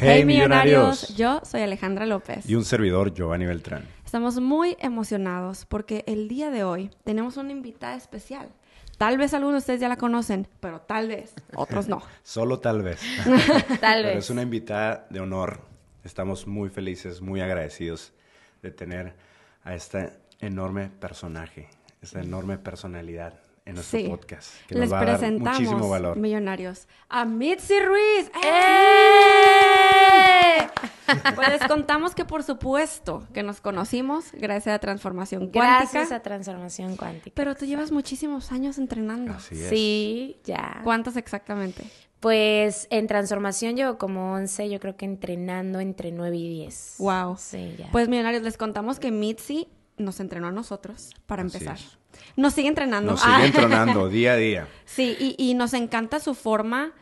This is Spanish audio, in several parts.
Hey, millonarios. Yo soy Alejandra López. Y un servidor, Giovanni Beltrán. Estamos muy emocionados porque el día de hoy tenemos una invitada especial. Tal vez algunos de ustedes ya la conocen, pero tal vez otros no. Solo tal vez. tal pero vez. es una invitada de honor. Estamos muy felices, muy agradecidos de tener a este enorme personaje, esta enorme personalidad en nuestro Sí. podcast. Que Les nos va a dar presentamos, muchísimo valor. millonarios, a Mitzi Ruiz. ¡Eh! Pues les contamos que por supuesto que nos conocimos gracias a Transformación Cuántica. Gracias a Transformación Cuántica. Pero tú llevas muchísimos años entrenando. Así es. Sí, ya. ¿Cuántos exactamente? Pues en Transformación llevo como 11, yo creo que entrenando entre 9 y 10. Wow. Sí, ya. Pues millonarios, les contamos que Mitzi nos entrenó a nosotros para Así empezar. es. Nos sigue entrenando. Nos Ah, sigue entrenando día a día. Sí, y, y nos encanta su forma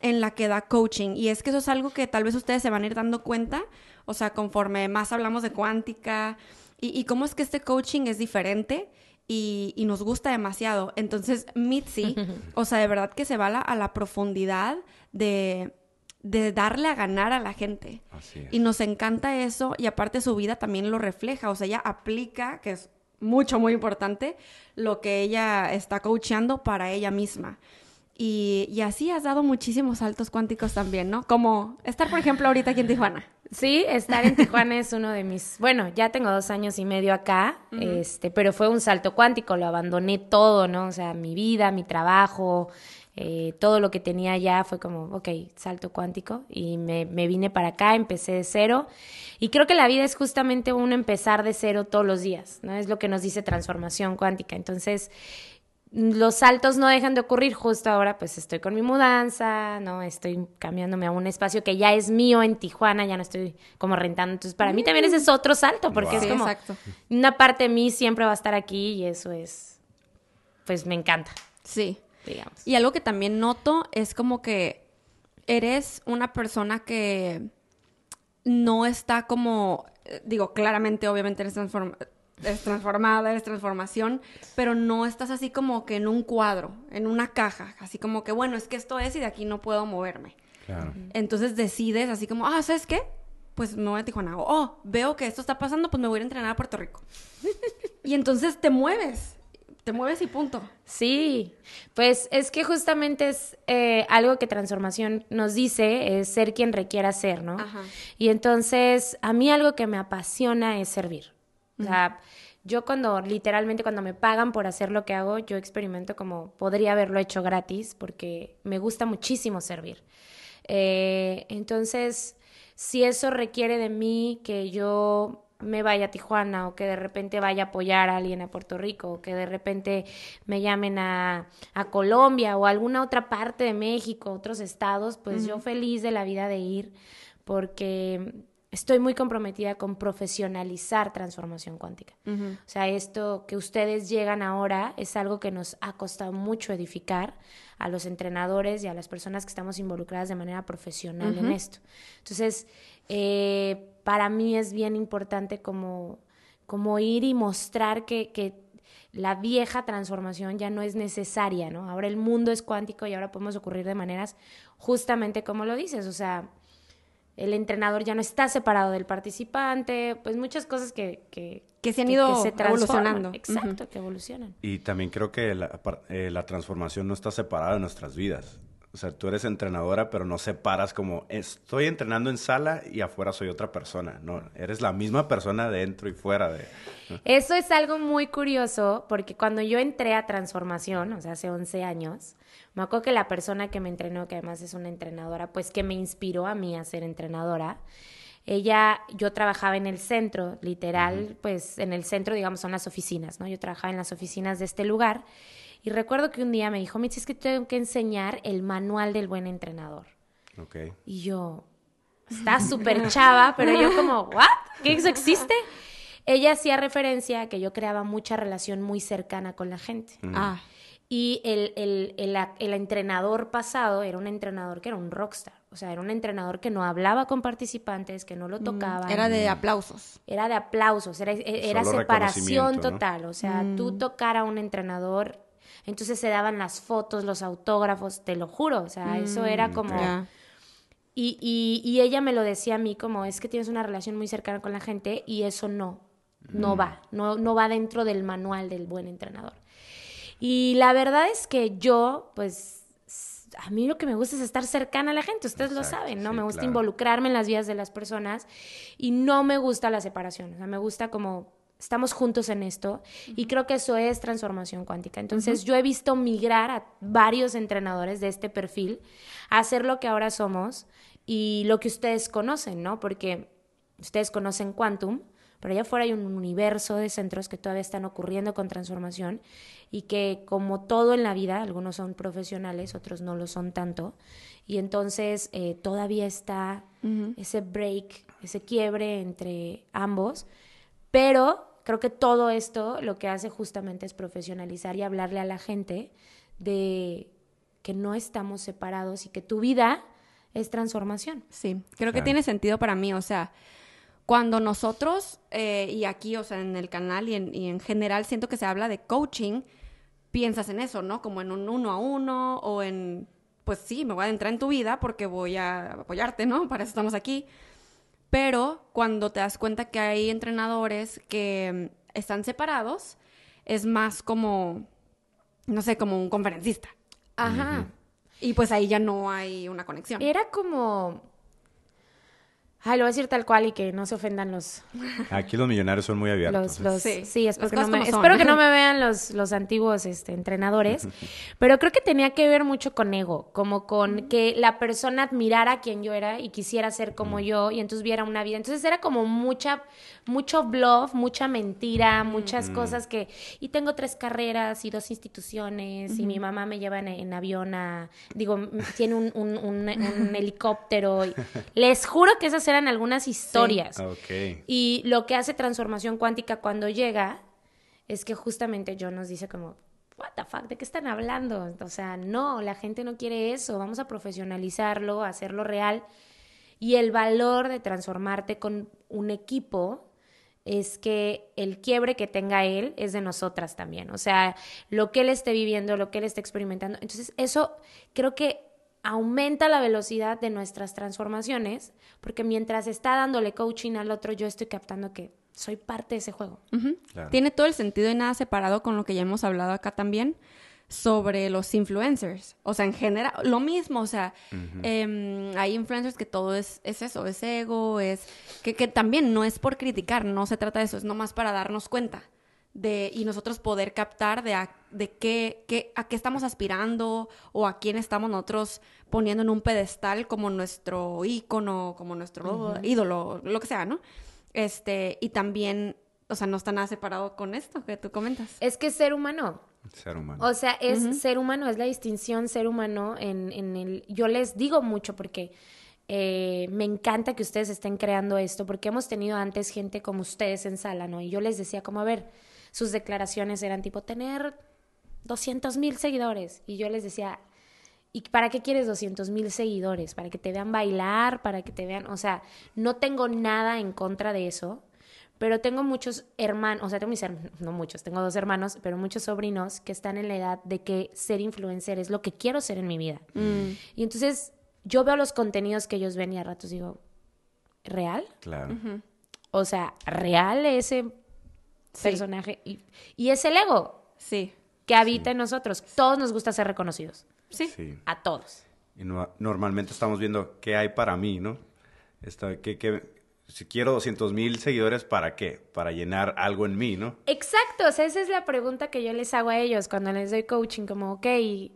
en la que da coaching. Y es que eso es algo que tal vez ustedes se van a ir dando cuenta, o sea, conforme más hablamos de cuántica y, y cómo es que este coaching es diferente y, y nos gusta demasiado. Entonces, Mitzi, o sea, de verdad que se va a la, a la profundidad de, de darle a ganar a la gente. Así es. Y nos encanta eso y aparte su vida también lo refleja, o sea, ella aplica, que es mucho, muy importante, lo que ella está coachando para ella misma. Y, y así has dado muchísimos saltos cuánticos también, ¿no? Como estar, por ejemplo, ahorita aquí en Tijuana. Sí, estar en Tijuana es uno de mis. Bueno, ya tengo dos años y medio acá, este, pero fue un salto cuántico, lo abandoné todo, ¿no? O sea, mi vida, mi trabajo, eh, todo lo que tenía allá fue como, ok, salto cuántico, y me, me vine para acá, empecé de cero. Y creo que la vida es justamente un empezar de cero todos los días, ¿no? Es lo que nos dice transformación cuántica. Entonces, los saltos no dejan de ocurrir. Justo ahora, pues estoy con mi mudanza, ¿no? Estoy cambiándome a un espacio que ya es mío en Tijuana, ya no estoy como rentando. Entonces, para mí también ese es otro salto, porque Wow. es Sí, como exacto. una parte de mí siempre va a estar aquí y eso es, pues me encanta, Sí. digamos. Y algo que también noto es como que eres una persona que no está como, eh, digo, claramente, obviamente eres, transform- eres transformada, eres transformación, pero no estás así como que en un cuadro, en una caja, así como que, bueno, es que esto es y de aquí no puedo moverme. Claro. Entonces decides así como, ah, ¿sabes qué? Pues me voy a Tijuana. O, oh, veo que esto está pasando, pues me voy a ir a entrenar a Puerto Rico. y entonces te mueves, te mueves y punto. Sí, pues es que justamente es eh, algo que transformación nos dice, es ser quien requiera ser, ¿no? Ajá. Y entonces, a mí algo que me apasiona es servir. O sea, yo cuando, literalmente cuando me pagan por hacer lo que hago, yo experimento como podría haberlo hecho gratis, porque me gusta muchísimo servir. Eh, entonces, si eso requiere de mí que yo me vaya a Tijuana o que de repente vaya a apoyar a alguien a Puerto Rico o que de repente me llamen a, a Colombia o a alguna otra parte de México, otros estados, pues yo feliz de la vida de ir porque estoy muy comprometida con profesionalizar transformación cuántica. O sea, esto que ustedes llegan ahora es algo que nos ha costado mucho edificar a los entrenadores y a las personas que estamos involucradas de manera profesional en esto. Entonces, eh, para mí es bien importante como, como ir y mostrar que, que la vieja transformación ya no es necesaria, ¿no? Ahora el mundo es cuántico y ahora podemos ocurrir de maneras justamente como lo dices, o sea, el entrenador ya no está separado del participante, pues muchas cosas que, que, Que se han ido transforman. evolucionando. Exacto, que evolucionan. Y también creo que la, eh, la transformación no está separada de nuestras vidas. O sea, tú eres entrenadora, pero no separas como estoy entrenando en sala y afuera soy otra persona. No, eres la misma persona dentro y fuera de. Eso es algo muy curioso porque cuando yo entré a transformación, o sea, hace 11 años, me acuerdo que la persona que me entrenó, que además es una entrenadora, pues que me inspiró a mí a ser entrenadora, ella, yo trabajaba en el centro, literal, pues en el centro, digamos, son las oficinas, ¿no? Yo trabajaba en las oficinas de este lugar y recuerdo que un día me dijo, Mitzi, es que tengo que enseñar el manual del buen entrenador. Ok. Y yo, está súper chava, pero yo como, ¿what? ¿Qué eso existe? Ella hacía referencia a que yo creaba mucha relación muy cercana con la gente. Ah, Y el, el, el, el entrenador pasado era un entrenador que era un rockstar. O sea, era un entrenador que no hablaba con participantes, que no lo tocaba. Mm, era de aplausos. Era de aplausos, era, separación total. O sea, tú tocar a un entrenador Entonces se daban las fotos, los autógrafos, te lo juro, o sea, eso era como... Y, y, y ella me lo decía a mí como, es que tienes una relación muy cercana con la gente y eso no, no va, no, no va dentro del manual del buen entrenador. Y la verdad es que yo, pues, a mí lo que me gusta es estar cercana a la gente, ustedes lo saben, ¿no? sí, me gusta claro. involucrarme en las vidas de las personas y no me gusta la separación, o sea, me gusta como estamos juntos en esto y creo que eso es transformación cuántica. Entonces yo he visto migrar a varios entrenadores de este perfil a hacer lo que ahora somos y lo que ustedes conocen, ¿no? Porque ustedes conocen Quantum, pero allá afuera hay un universo de centros que todavía están ocurriendo con transformación y que como todo en la vida, algunos son profesionales, otros no lo son tanto, y entonces eh, todavía está ese break, ese quiebre entre ambos, pero creo que todo esto lo que hace justamente es profesionalizar y hablarle a la gente de que no estamos separados y que tu vida es transformación. Sí, creo que tiene sentido para mí, o sea, cuando nosotros, eh, y aquí, o sea, en el canal y en, y en general siento que se habla de coaching, piensas en eso, ¿no? Como en un uno a uno o en, pues sí, me voy a adentrar en tu vida porque voy a apoyarte, ¿no? Para eso estamos aquí. Pero cuando te das cuenta que hay entrenadores que mm, están separados, es más como, no sé, como un conferencista. Ajá. Y pues ahí ya no hay una conexión. Era como... Ay, lo voy a decir tal cual y que no se ofendan los... Aquí los millonarios son muy abiertos. los, los- Sí, espero, que no, me, como son. espero que no me vean los, los antiguos este, entrenadores, pero creo que tenía que ver mucho con ego, como con que la persona admirara quien yo era y quisiera ser como yo y entonces viera una vida. Entonces era como mucha, mucho bluff, mucha mentira, muchas cosas que... Y tengo tres carreras y dos instituciones y mi mamá me lleva en, en avión a... Digo, tiene un, un- un- un helicóptero. y- les juro que esas eran algunas historias. Ah, Ok. Y lo que hace transformación cuántica cuando llega es que justamente John nos dice como, what the fuck, ¿de qué están hablando? O sea, no, la gente no quiere eso, vamos a profesionalizarlo, a hacerlo real. Y el valor de transformarte con un equipo es que el quiebre que tenga él es de nosotras también. O sea, lo que él esté viviendo, lo que él esté experimentando. Entonces, eso creo que aumenta la velocidad de nuestras transformaciones, porque mientras está dándole coaching al otro, yo estoy captando que soy parte de ese juego. Claro. Tiene todo el sentido y nada separado con lo que ya hemos hablado acá también sobre los influencers. O sea, en general, lo mismo, o sea, em, hay influencers que todo es, es eso, es ego, es... Que, que también no es por criticar, no se trata de eso, es nomás para darnos cuenta de y nosotros poder captar de, a, de qué, qué, a qué estamos aspirando o a quién estamos nosotros poniendo en un pedestal como nuestro ícono, como nuestro ídolo, lo que sea, ¿no? Este, y también, o sea, no está nada separado con esto que tú comentas. Es que es ser humano. Ser humano. O sea, es ser humano, es la distinción ser humano en, en el... Yo les digo mucho porque eh, me encanta que ustedes estén creando esto, porque hemos tenido antes gente como ustedes en sala, ¿no? Y yo les decía como, a ver, sus declaraciones eran tipo tener 200 mil seguidores. Y yo les decía, ¿y para qué quieres 200 mil seguidores? ¿Para que te vean bailar? ¿Para que te vean...? O sea, no tengo nada en contra de eso. Pero tengo muchos hermanos, o sea, tengo mis hermanos, no muchos, tengo dos hermanos, pero muchos sobrinos que están en la edad de que ser influencer es lo que quiero ser en mi vida. Y entonces yo veo los contenidos que ellos ven y a ratos digo, ¿real? Claro. O sea, ¿real ese personaje? Y, y es el ego Sí, que habita en nosotros. Todos nos gusta ser reconocidos. sí. Sí. A todos. Y no- normalmente estamos viendo qué hay para mí, ¿no? Esta, qué- qué- si quiero 200 mil seguidores, ¿para qué? Para llenar algo en mí, ¿no? Exacto, o sea, esa es la pregunta que yo les hago a ellos cuando les doy coaching, como, ok, ¿y,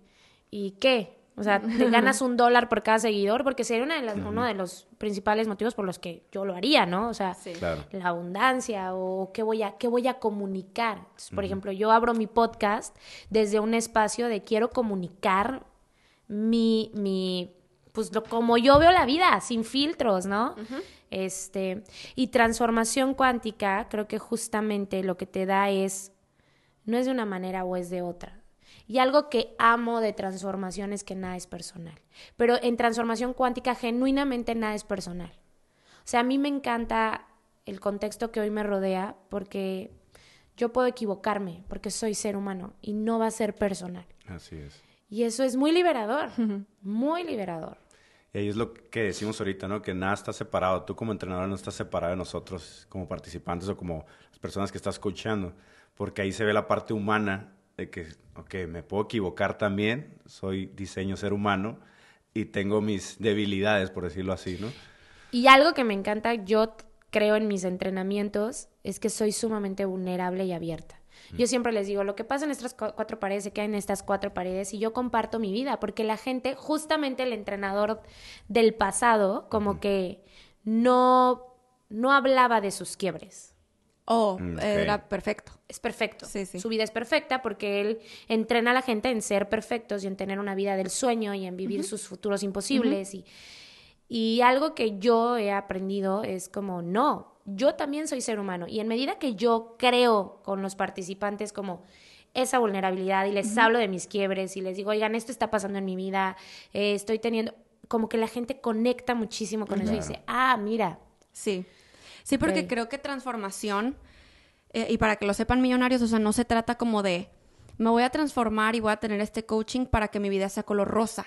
y qué? O sea, ¿te ganas un dólar por cada seguidor? Porque sería una de las- uno de los principales motivos por los que yo lo haría, ¿no? O sea, Sí. Claro. la abundancia o qué voy a, qué voy a comunicar. Entonces, por ejemplo, yo abro mi podcast desde un espacio de quiero comunicar mi, mi pues lo, como yo veo la vida, sin filtros, ¿no? Este, y transformación cuántica, creo que justamente lo que te da es, no es de una manera o es de otra. Y algo que amo de transformación es que nada es personal. Pero en transformación cuántica, genuinamente nada es personal. O sea, a mí me encanta el contexto que hoy me rodea porque yo puedo equivocarme porque soy ser humano y no va a ser personal. Así es. Y eso es muy liberador, muy liberador. Y ahí es lo que decimos ahorita, ¿no? Que nada está separado. Tú como entrenador no estás separado de nosotros como participantes o como las personas que estás escuchando. Porque ahí se ve la parte humana de que, ok, me puedo equivocar también. Soy diseño ser humano y tengo mis debilidades, por decirlo así, ¿no? Y algo que me encanta, yo creo en mis entrenamientos, es que soy sumamente vulnerable y abierta. Yo siempre les digo, lo que pasa en estas cuatro paredes se queda en estas cuatro paredes y yo comparto mi vida, porque la gente, justamente el entrenador del pasado, como que no, no hablaba de sus quiebres. Oh, mm, era perfecto. Es perfecto. Su vida es perfecta porque él entrena a la gente en ser perfectos y en tener una vida del sueño y en vivir sus futuros imposibles. y, y algo que yo he aprendido es como, no, yo también soy ser humano y en medida que yo creo con los participantes como esa vulnerabilidad y les hablo de mis quiebres y les digo, oigan, esto está pasando en mi vida, eh, estoy teniendo, como que la gente conecta muchísimo con eso y dice, ah, mira. Sí, sí, porque creo que transformación, eh, y para que lo sepan millonarios, o sea, no se trata como de, me voy a transformar y voy a tener este coaching para que mi vida sea color rosa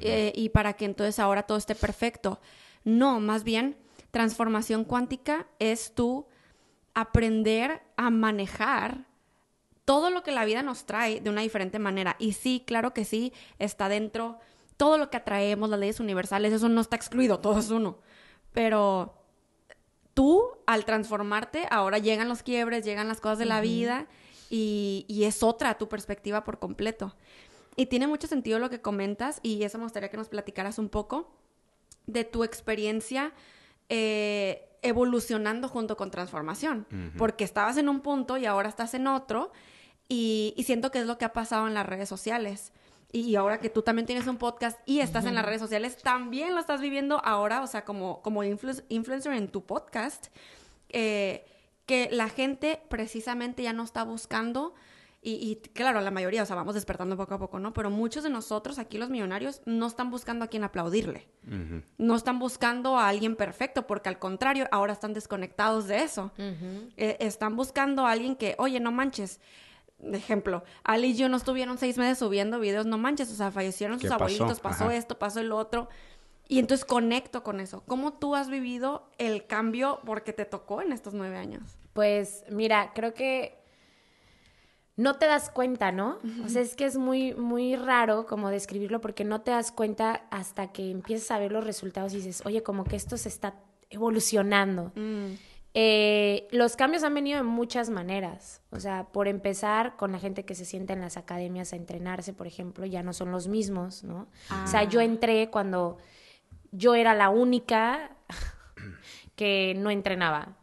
eh, y para que entonces ahora todo esté perfecto. No, más bien Transformación cuántica es tú aprender a manejar todo lo que la vida nos trae de una diferente manera. Y sí, claro que sí, está dentro todo lo que atraemos, las leyes universales, eso no está excluido, todo es uno. Pero tú, al transformarte, ahora llegan los quiebres, llegan las cosas de la vida y, y, es otra tu perspectiva por completo. Y tiene mucho sentido lo que comentas y eso me gustaría que nos platicaras un poco de tu experiencia eh, evolucionando junto con transformación, porque estabas en un punto y ahora estás en otro, y, siento que es lo que ha pasado en las redes sociales. Y, ahora que tú también tienes un podcast y estás en las redes sociales, también lo estás viviendo ahora, o sea, como, como influencer en tu podcast, eh, que la gente precisamente ya no está buscando y, claro, la mayoría, o sea, vamos despertando poco a poco, ¿no? Pero muchos de nosotros, aquí los millonarios, no están buscando a quien aplaudirle. No están buscando a alguien perfecto, porque al contrario, ahora están desconectados de eso. Eh, están buscando a alguien que, oye, no manches. Ejemplo, Ali y yo no estuvieron seis meses subiendo videos, no manches, o sea, fallecieron sus abuelitos, pasó esto, pasó el otro. Y entonces conecto con eso. ¿Cómo tú has vivido el cambio porque te tocó en estos nueve años? Pues mira, creo que no te das cuenta, ¿no? O sea, es que es muy, muy raro como describirlo porque no te das cuenta hasta que empiezas a ver los resultados y dices, oye, como que esto se está evolucionando. Mm. Eh, los cambios han venido de muchas maneras. O sea, por empezar, con la gente que se sienta en las academias a entrenarse, por ejemplo, ya no son los mismos, ¿no? O sea, yo ah. entré cuando yo era la única que no entrenaba.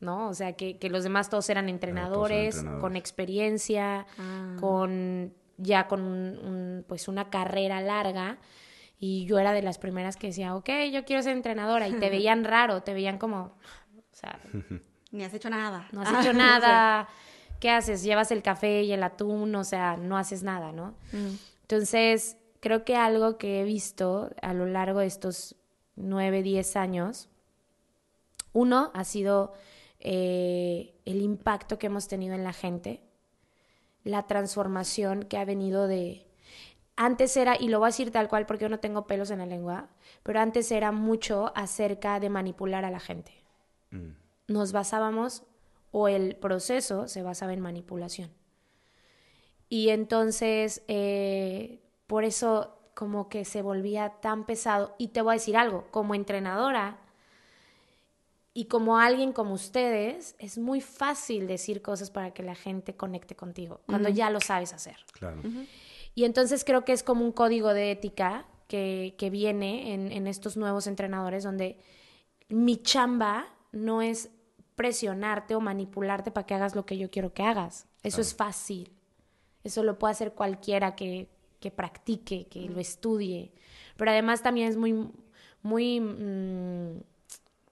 ¿no? O sea, que, los demás todos eran entrenadores, con experiencia, ah. con ya con pues una carrera larga. Y yo era de las primeras que decía, ok, yo quiero ser entrenadora. Y te veían raro, te veían como, sea... Ni has hecho nada. No has hecho nada. ¿Qué haces? Llevas el café y el atún, o sea, no haces nada, ¿no? Mm. Entonces, creo que algo que he visto a lo largo de estos nueve, diez años, uno ha sido eh, el impacto que hemos tenido en la gente, la transformación que ha venido de... Antes era, y lo voy a decir tal cual porque yo no tengo pelos en la lengua, pero antes era mucho acerca de manipular a la gente. Mm. Nos basábamos, o el proceso se basaba en manipulación. Y entonces, eh, por eso como que se volvía tan pesado. Y te voy a decir algo, como entrenadora, y como alguien como ustedes, es muy fácil decir cosas para que la gente conecte contigo, cuando ya lo sabes hacer. Claro. Y entonces creo que es como un código de ética que, que viene en, en, estos nuevos entrenadores, donde mi chamba no es presionarte o manipularte para que hagas lo que yo quiero que hagas. Eso es fácil. Eso lo puede hacer cualquiera que, que practique, que lo estudie. Pero además también es muy, muy... Mm,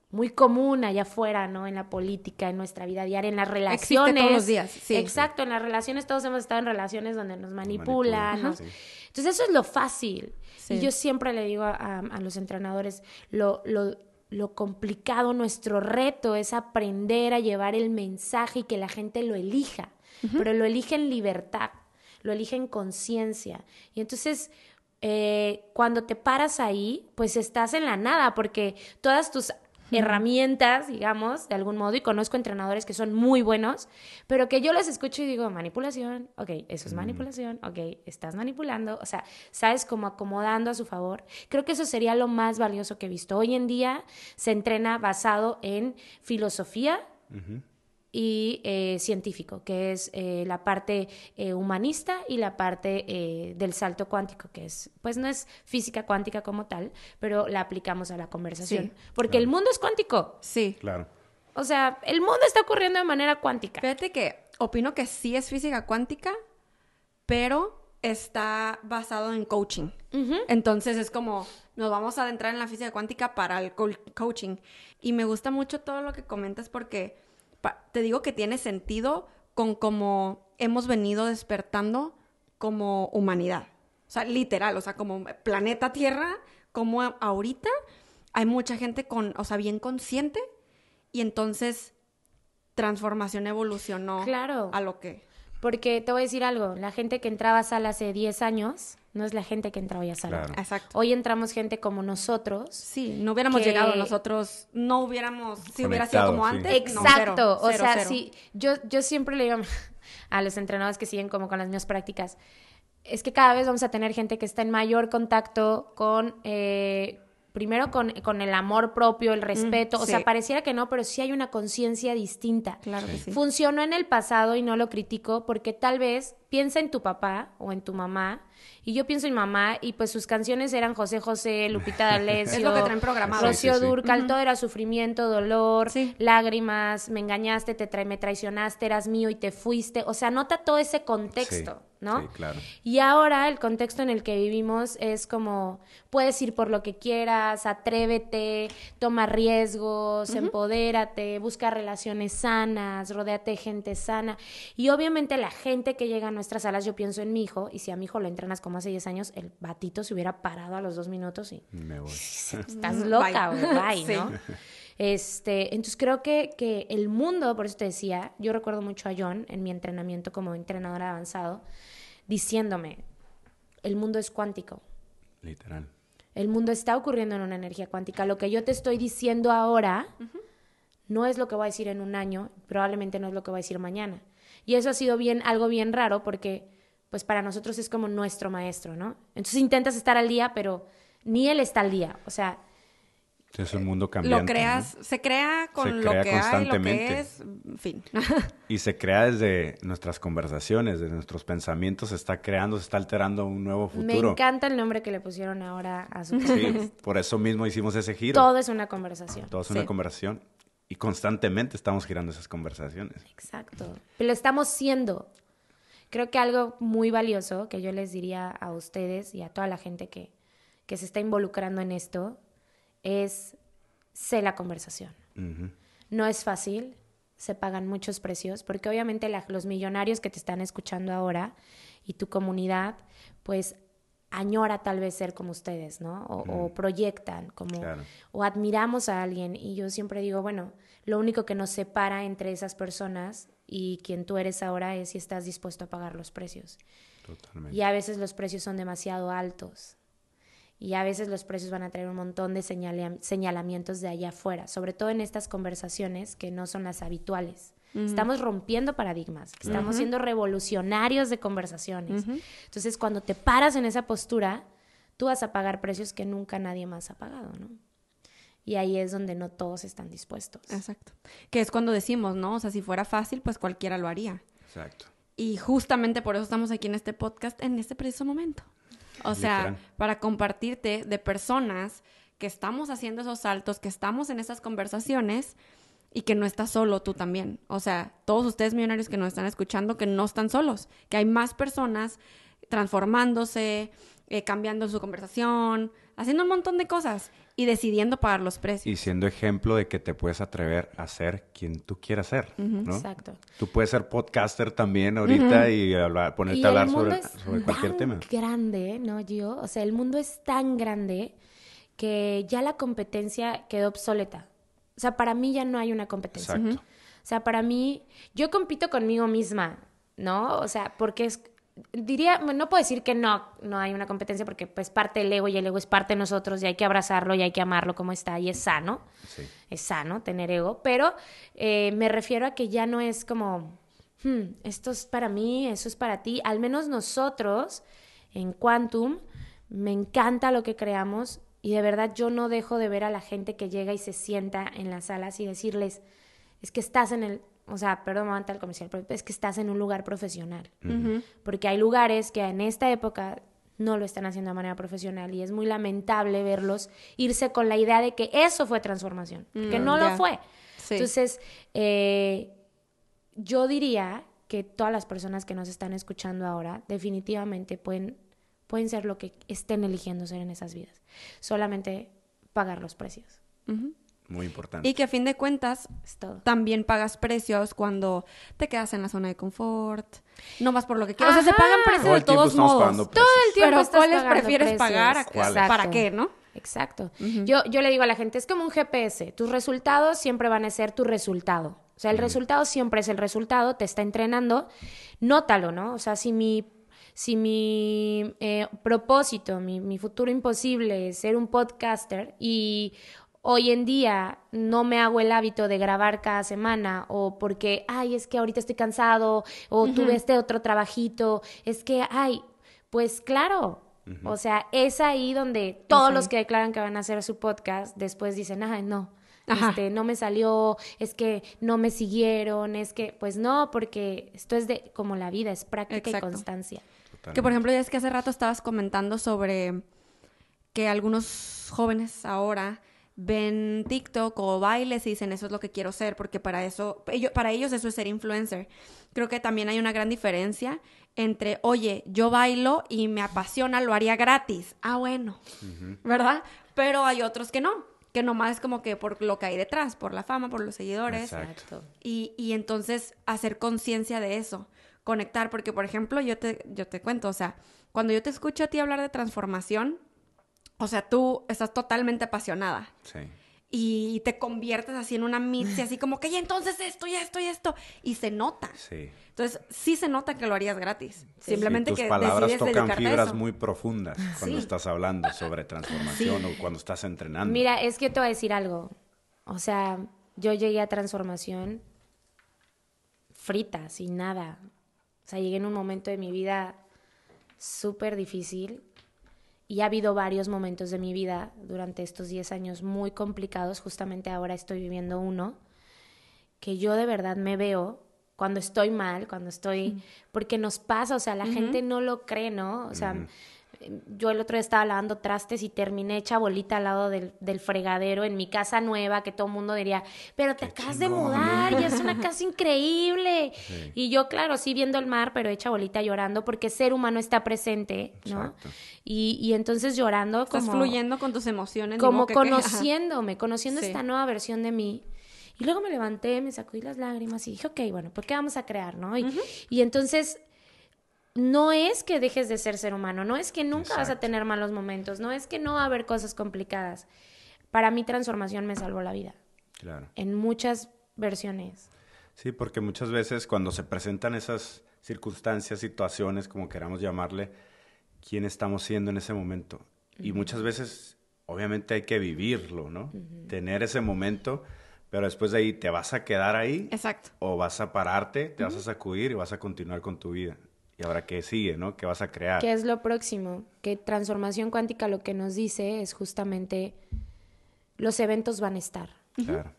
muy común allá afuera, ¿no? En la política, en nuestra vida diaria, en las relaciones. todos los días, sí. Exacto, en las relaciones todos hemos estado en relaciones donde nos manipulan. Entonces eso es lo fácil. Y yo siempre le digo a, los entrenadores, lo, lo, lo complicado, nuestro reto es aprender a llevar el mensaje y que la gente lo elija, pero lo elige en libertad, lo elige en conciencia. Y entonces, eh, cuando te paras ahí, pues estás en la nada, porque todas tus herramientas, digamos, de algún modo, y conozco entrenadores que son muy buenos, pero que yo los escucho y digo, manipulación, ok, eso es manipulación, ok, estás manipulando, o sea, sabes como acomodando a su favor. Creo que eso sería lo más valioso que he visto. Hoy en día se entrena basado en filosofía y eh, científico, que es eh, la parte eh, humanista y la parte del salto cuántico, que es, pues no es física cuántica como tal, pero la aplicamos a la conversación. porque el mundo es cuántico. Sí. Claro. O sea, el mundo está ocurriendo de manera cuántica. Fíjate que opino que sí es física cuántica, pero está basado en coaching. Entonces es como, nos vamos a adentrar en la física cuántica para el coaching. Y me gusta mucho todo lo que comentas porque te digo que tiene sentido con cómo hemos venido despertando como humanidad. O sea, literal, o sea, como planeta Tierra, como ahorita hay mucha gente con, o sea, bien consciente y entonces transformación evolucionó claro. a lo que... Porque te voy a decir algo, la gente que entraba a sala hace 10 años no es la gente que entra hoy a sala. Exacto. Hoy entramos gente como nosotros. Sí, no hubiéramos llegado nosotros, no hubiéramos, si hubiera sido como antes. Exacto, o sea, sí, yo, yo siempre le digo a los entrenadores que siguen como con las mismas prácticas, es que cada vez vamos a tener gente que está en mayor contacto con... Eh, primero con, con, el amor propio, el respeto, o sea, pareciera que no, pero sí hay una conciencia distinta. Claro que sí. Funcionó en el pasado y no lo critico porque tal vez piensa en tu papá o en tu mamá y yo pienso en mamá y pues sus canciones eran José José, Lupita D'Alessio, es lo que traen programado. Rocío Durcal, todo era sufrimiento, dolor, lágrimas, me engañaste, te me traicionaste, eras mío y te fuiste. O sea, nota todo ese contexto. ¿No? Sí, claro. Y ahora el contexto en el que vivimos es como puedes ir por lo que quieras, atrévete, toma riesgos, empodérate, busca relaciones sanas, rodéate de gente sana. Y obviamente la gente que llega a nuestras salas, yo pienso en mi hijo, y si a mi hijo lo entrenas como hace 10 años, el batito se hubiera parado a los dos minutos y... Me voy. Estás loca, bye, ¿no? Este, entonces creo que, que el mundo, por eso te decía, yo recuerdo mucho a John en mi entrenamiento como entrenador avanzado, diciéndome, el mundo es cuántico. Literal. El mundo está ocurriendo en una energía cuántica. Lo que yo te estoy diciendo ahora no es lo que voy a decir en un año, probablemente no es lo que voy a decir mañana. Y eso ha sido bien, algo bien raro porque pues para nosotros es como nuestro maestro, ¿no? Entonces intentas estar al día, pero ni él está al día. O sea, es un mundo cambiante. Lo creas, se crea con lo que hay, lo que es, en fin. y se crea desde nuestras conversaciones, desde nuestros pensamientos, se está creando, se está alterando un nuevo futuro. Me encanta el nombre que le pusieron ahora a su Sí, por eso mismo hicimos ese giro. Todo es una conversación. Todo es una conversación. Y constantemente estamos girando esas conversaciones. Exacto. Pero lo estamos siendo. Creo que algo muy valioso que yo les diría a ustedes y a toda la gente que, que se está involucrando en esto es sé la conversación. No es fácil, se pagan muchos precios, porque obviamente los millonarios que te están escuchando ahora y tu comunidad, pues añora tal vez ser como ustedes, ¿no? O, proyectan, como, o admiramos a alguien. Y yo siempre digo, bueno, lo único que nos separa entre esas personas y quien tú eres ahora es si estás dispuesto a pagar los precios. Totalmente. Y a veces los precios son demasiado altos y a veces los precios van a traer un montón de señalamientos de allá afuera, sobre todo en estas conversaciones que no son las habituales. Estamos rompiendo paradigmas, estamos siendo revolucionarios de conversaciones. Entonces, cuando te paras en esa postura, tú vas a pagar precios que nunca nadie más ha pagado, ¿no? Y ahí es donde no todos están dispuestos. Exacto. Que es cuando decimos, ¿no? O sea, si fuera fácil, pues cualquiera lo haría. Exacto. Y justamente por eso estamos aquí en este podcast en este preciso momento. O sea, para compartirte de personas que estamos haciendo esos saltos, que estamos en esas conversaciones y que no estás solo tú también. O sea, todos ustedes millonarios que nos están escuchando, que no están solos, que hay más personas transformándose, eh, cambiando su conversación, haciendo un montón de cosas y decidiendo pagar los precios. Y siendo ejemplo de que te puedes atrever a ser quien tú quieras ser, ¿no? Exacto. Tú puedes ser podcaster también ahorita y ponerte a hablar sobre, cualquier tema. grande, ¿no, yo? O sea, el mundo es tan grande que ya la competencia quedó obsoleta. O sea, para mí ya no hay una competencia. Exacto. O sea, para mí, yo compito conmigo misma, ¿no? O sea, porque es, diría, no puedo decir que no, no hay una competencia porque pues parte del ego y el ego es parte de nosotros y hay que abrazarlo y hay que amarlo como está y es sano, Sí. es sano tener ego, pero eh, me refiero a que ya no es como, "Hmm, esto es para mí, eso es para ti, al menos nosotros en Quantum me encanta lo que creamos y de verdad yo no dejo de ver a la gente que llega y se sienta en las salas y decirles, es que estás en el, o sea, perdón, me aguanta el comercial, pero es que estás en un lugar profesional. Porque hay lugares que en esta época no lo están haciendo de manera profesional y es muy lamentable verlos irse con la idea de que eso fue transformación, que Mm, no lo fue. Sí. Entonces, eh, yo diría que todas las personas que nos están escuchando ahora definitivamente pueden, pueden ser lo que estén eligiendo ser en esas vidas. Solamente pagar los precios. Ujú. Muy importante. Y que a fin de cuentas Es todo. también pagas precios cuando te quedas en la zona de confort, no vas por lo que quieres. O sea, se Ajá. pagan precios Todo de el tiempo todos modos. pagando precios. Todo el tiempo Pero estás ¿cuáles prefieres precios. pagar? ¿Para qué, no? Exacto. yo, yo le digo a la gente, es como un GPS. Tus resultados siempre van a ser tu resultado. O sea, el resultado siempre es el resultado, te está entrenando. Nótalo, ¿no? O sea, si mi, si mi eh, propósito, mi, mi futuro imposible es ser un podcaster y hoy en día no me hago el hábito de grabar cada semana o porque, ay, es que ahorita estoy cansado o tuve este otro trabajito, es que, ay, pues claro. O sea, es ahí donde todos los que declaran que van a hacer su podcast después dicen, ay, no, este, no me salió, es que no me siguieron, es que, pues no, porque esto es de como la vida, es práctica Exacto. y constancia. Que por ejemplo, ya es que hace rato estabas comentando sobre que algunos jóvenes ahora ven TikTok o bailes y dicen eso es lo que quiero ser, porque para eso, para ellos eso es ser influencer. Creo que también hay una gran diferencia entre, oye, yo bailo y me apasiona, lo haría gratis. Ah, bueno, ¿verdad? Pero hay otros que no, que nomás es como que por lo que hay detrás, por la fama, por los seguidores. Exacto. Y, y entonces hacer conciencia de eso, conectar, porque por ejemplo, yo te, yo te cuento, o sea, cuando yo te escucho a ti hablar de transformación, o sea, tú estás totalmente apasionada Sí. y te conviertes así en una mitzi, así como que, y entonces esto y esto y esto, y se nota. Sí. Entonces, sí se nota que lo harías gratis. Simplemente Sí, tus que palabras decides tocan fibras muy profundas cuando Sí. estás hablando sobre transformación o cuando estás entrenando. Mira, es que te voy a decir algo. O sea, yo llegué a transformación frita, sin nada. O sea, llegué en un momento de mi vida súper difícil y ha habido varios momentos de mi vida durante estos 10 años muy complicados. Justamente ahora estoy viviendo uno que yo de verdad me veo cuando estoy mal, cuando estoy... Porque nos pasa, o sea, la gente no lo cree, ¿no? O sea, yo el otro día estaba lavando trastes y terminé hecha bolita al lado del, del fregadero en mi casa nueva, que todo el mundo diría, pero te Qué acabas de mudar y es una casa increíble. Sí. Y yo, claro, sí viendo el mar, pero hecha bolita llorando porque ser humano está presente, ¿no? Y, y entonces llorando Estás como fluyendo con tus emociones. como que- conociéndome, conociendo Sí. esta nueva versión de mí. Y luego me levanté, me sacudí las lágrimas y dije, ok, bueno, ¿por qué vamos a crear, no? Y, y entonces, no es que dejes de ser ser humano, no es que nunca vas a tener malos momentos, no es que no va a haber cosas complicadas. Para mí, transformación me salvó la vida, Claro. en muchas versiones. Sí, porque muchas veces cuando se presentan esas circunstancias, situaciones, como queramos llamarle, ¿quién estamos siendo en ese momento? Y muchas veces, obviamente hay que vivirlo, ¿no? Tener ese momento, pero después de ahí, ¿te vas a quedar ahí? Exacto. ¿O vas a pararte, te vas a sacudir y vas a continuar con tu vida? ¿Y ahora qué sigue, no? ¿Qué vas a crear? ¿Qué es lo próximo? Que transformación cuántica lo que nos dice es justamente los eventos van a estar. Claro.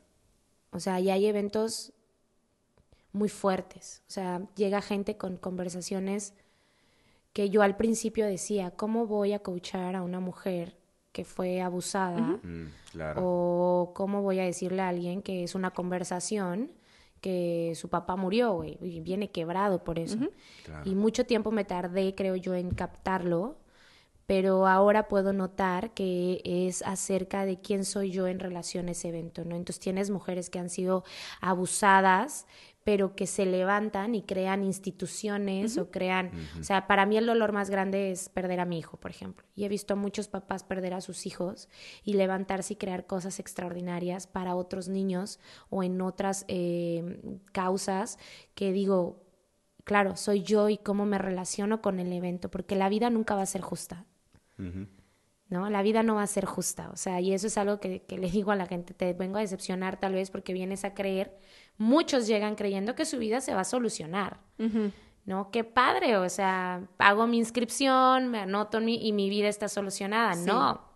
O sea, y hay eventos muy fuertes. O sea, llega gente con conversaciones que yo al principio decía, ¿cómo voy a coachar a una mujer que fue abusada? Mm, claro. O cómo voy a decirle a alguien que es una conversación que su papá murió, güey, y viene quebrado por eso. Claro. Y mucho tiempo me tardé, creo yo, en captarlo, pero ahora puedo notar que es acerca de quién soy yo en relación a ese evento, ¿no? Entonces tienes mujeres que han sido abusadas, pero que se levantan y crean instituciones o crean, o sea, para mí el dolor más grande es perder a mi hijo, por ejemplo. Y he visto a muchos papás perder a sus hijos y levantarse y crear cosas extraordinarias para otros niños o en otras eh, causas que digo, claro, soy yo y cómo me relaciono con el evento, porque la vida nunca va a ser justa. ¿no? La vida no va a ser justa, o sea, y eso es algo que, que, le digo a la gente, te vengo a decepcionar tal vez porque vienes a creer, muchos llegan creyendo que su vida se va a solucionar, ¿no? Qué padre, o sea, pago mi inscripción, me anoto mi, y mi vida está solucionada, no.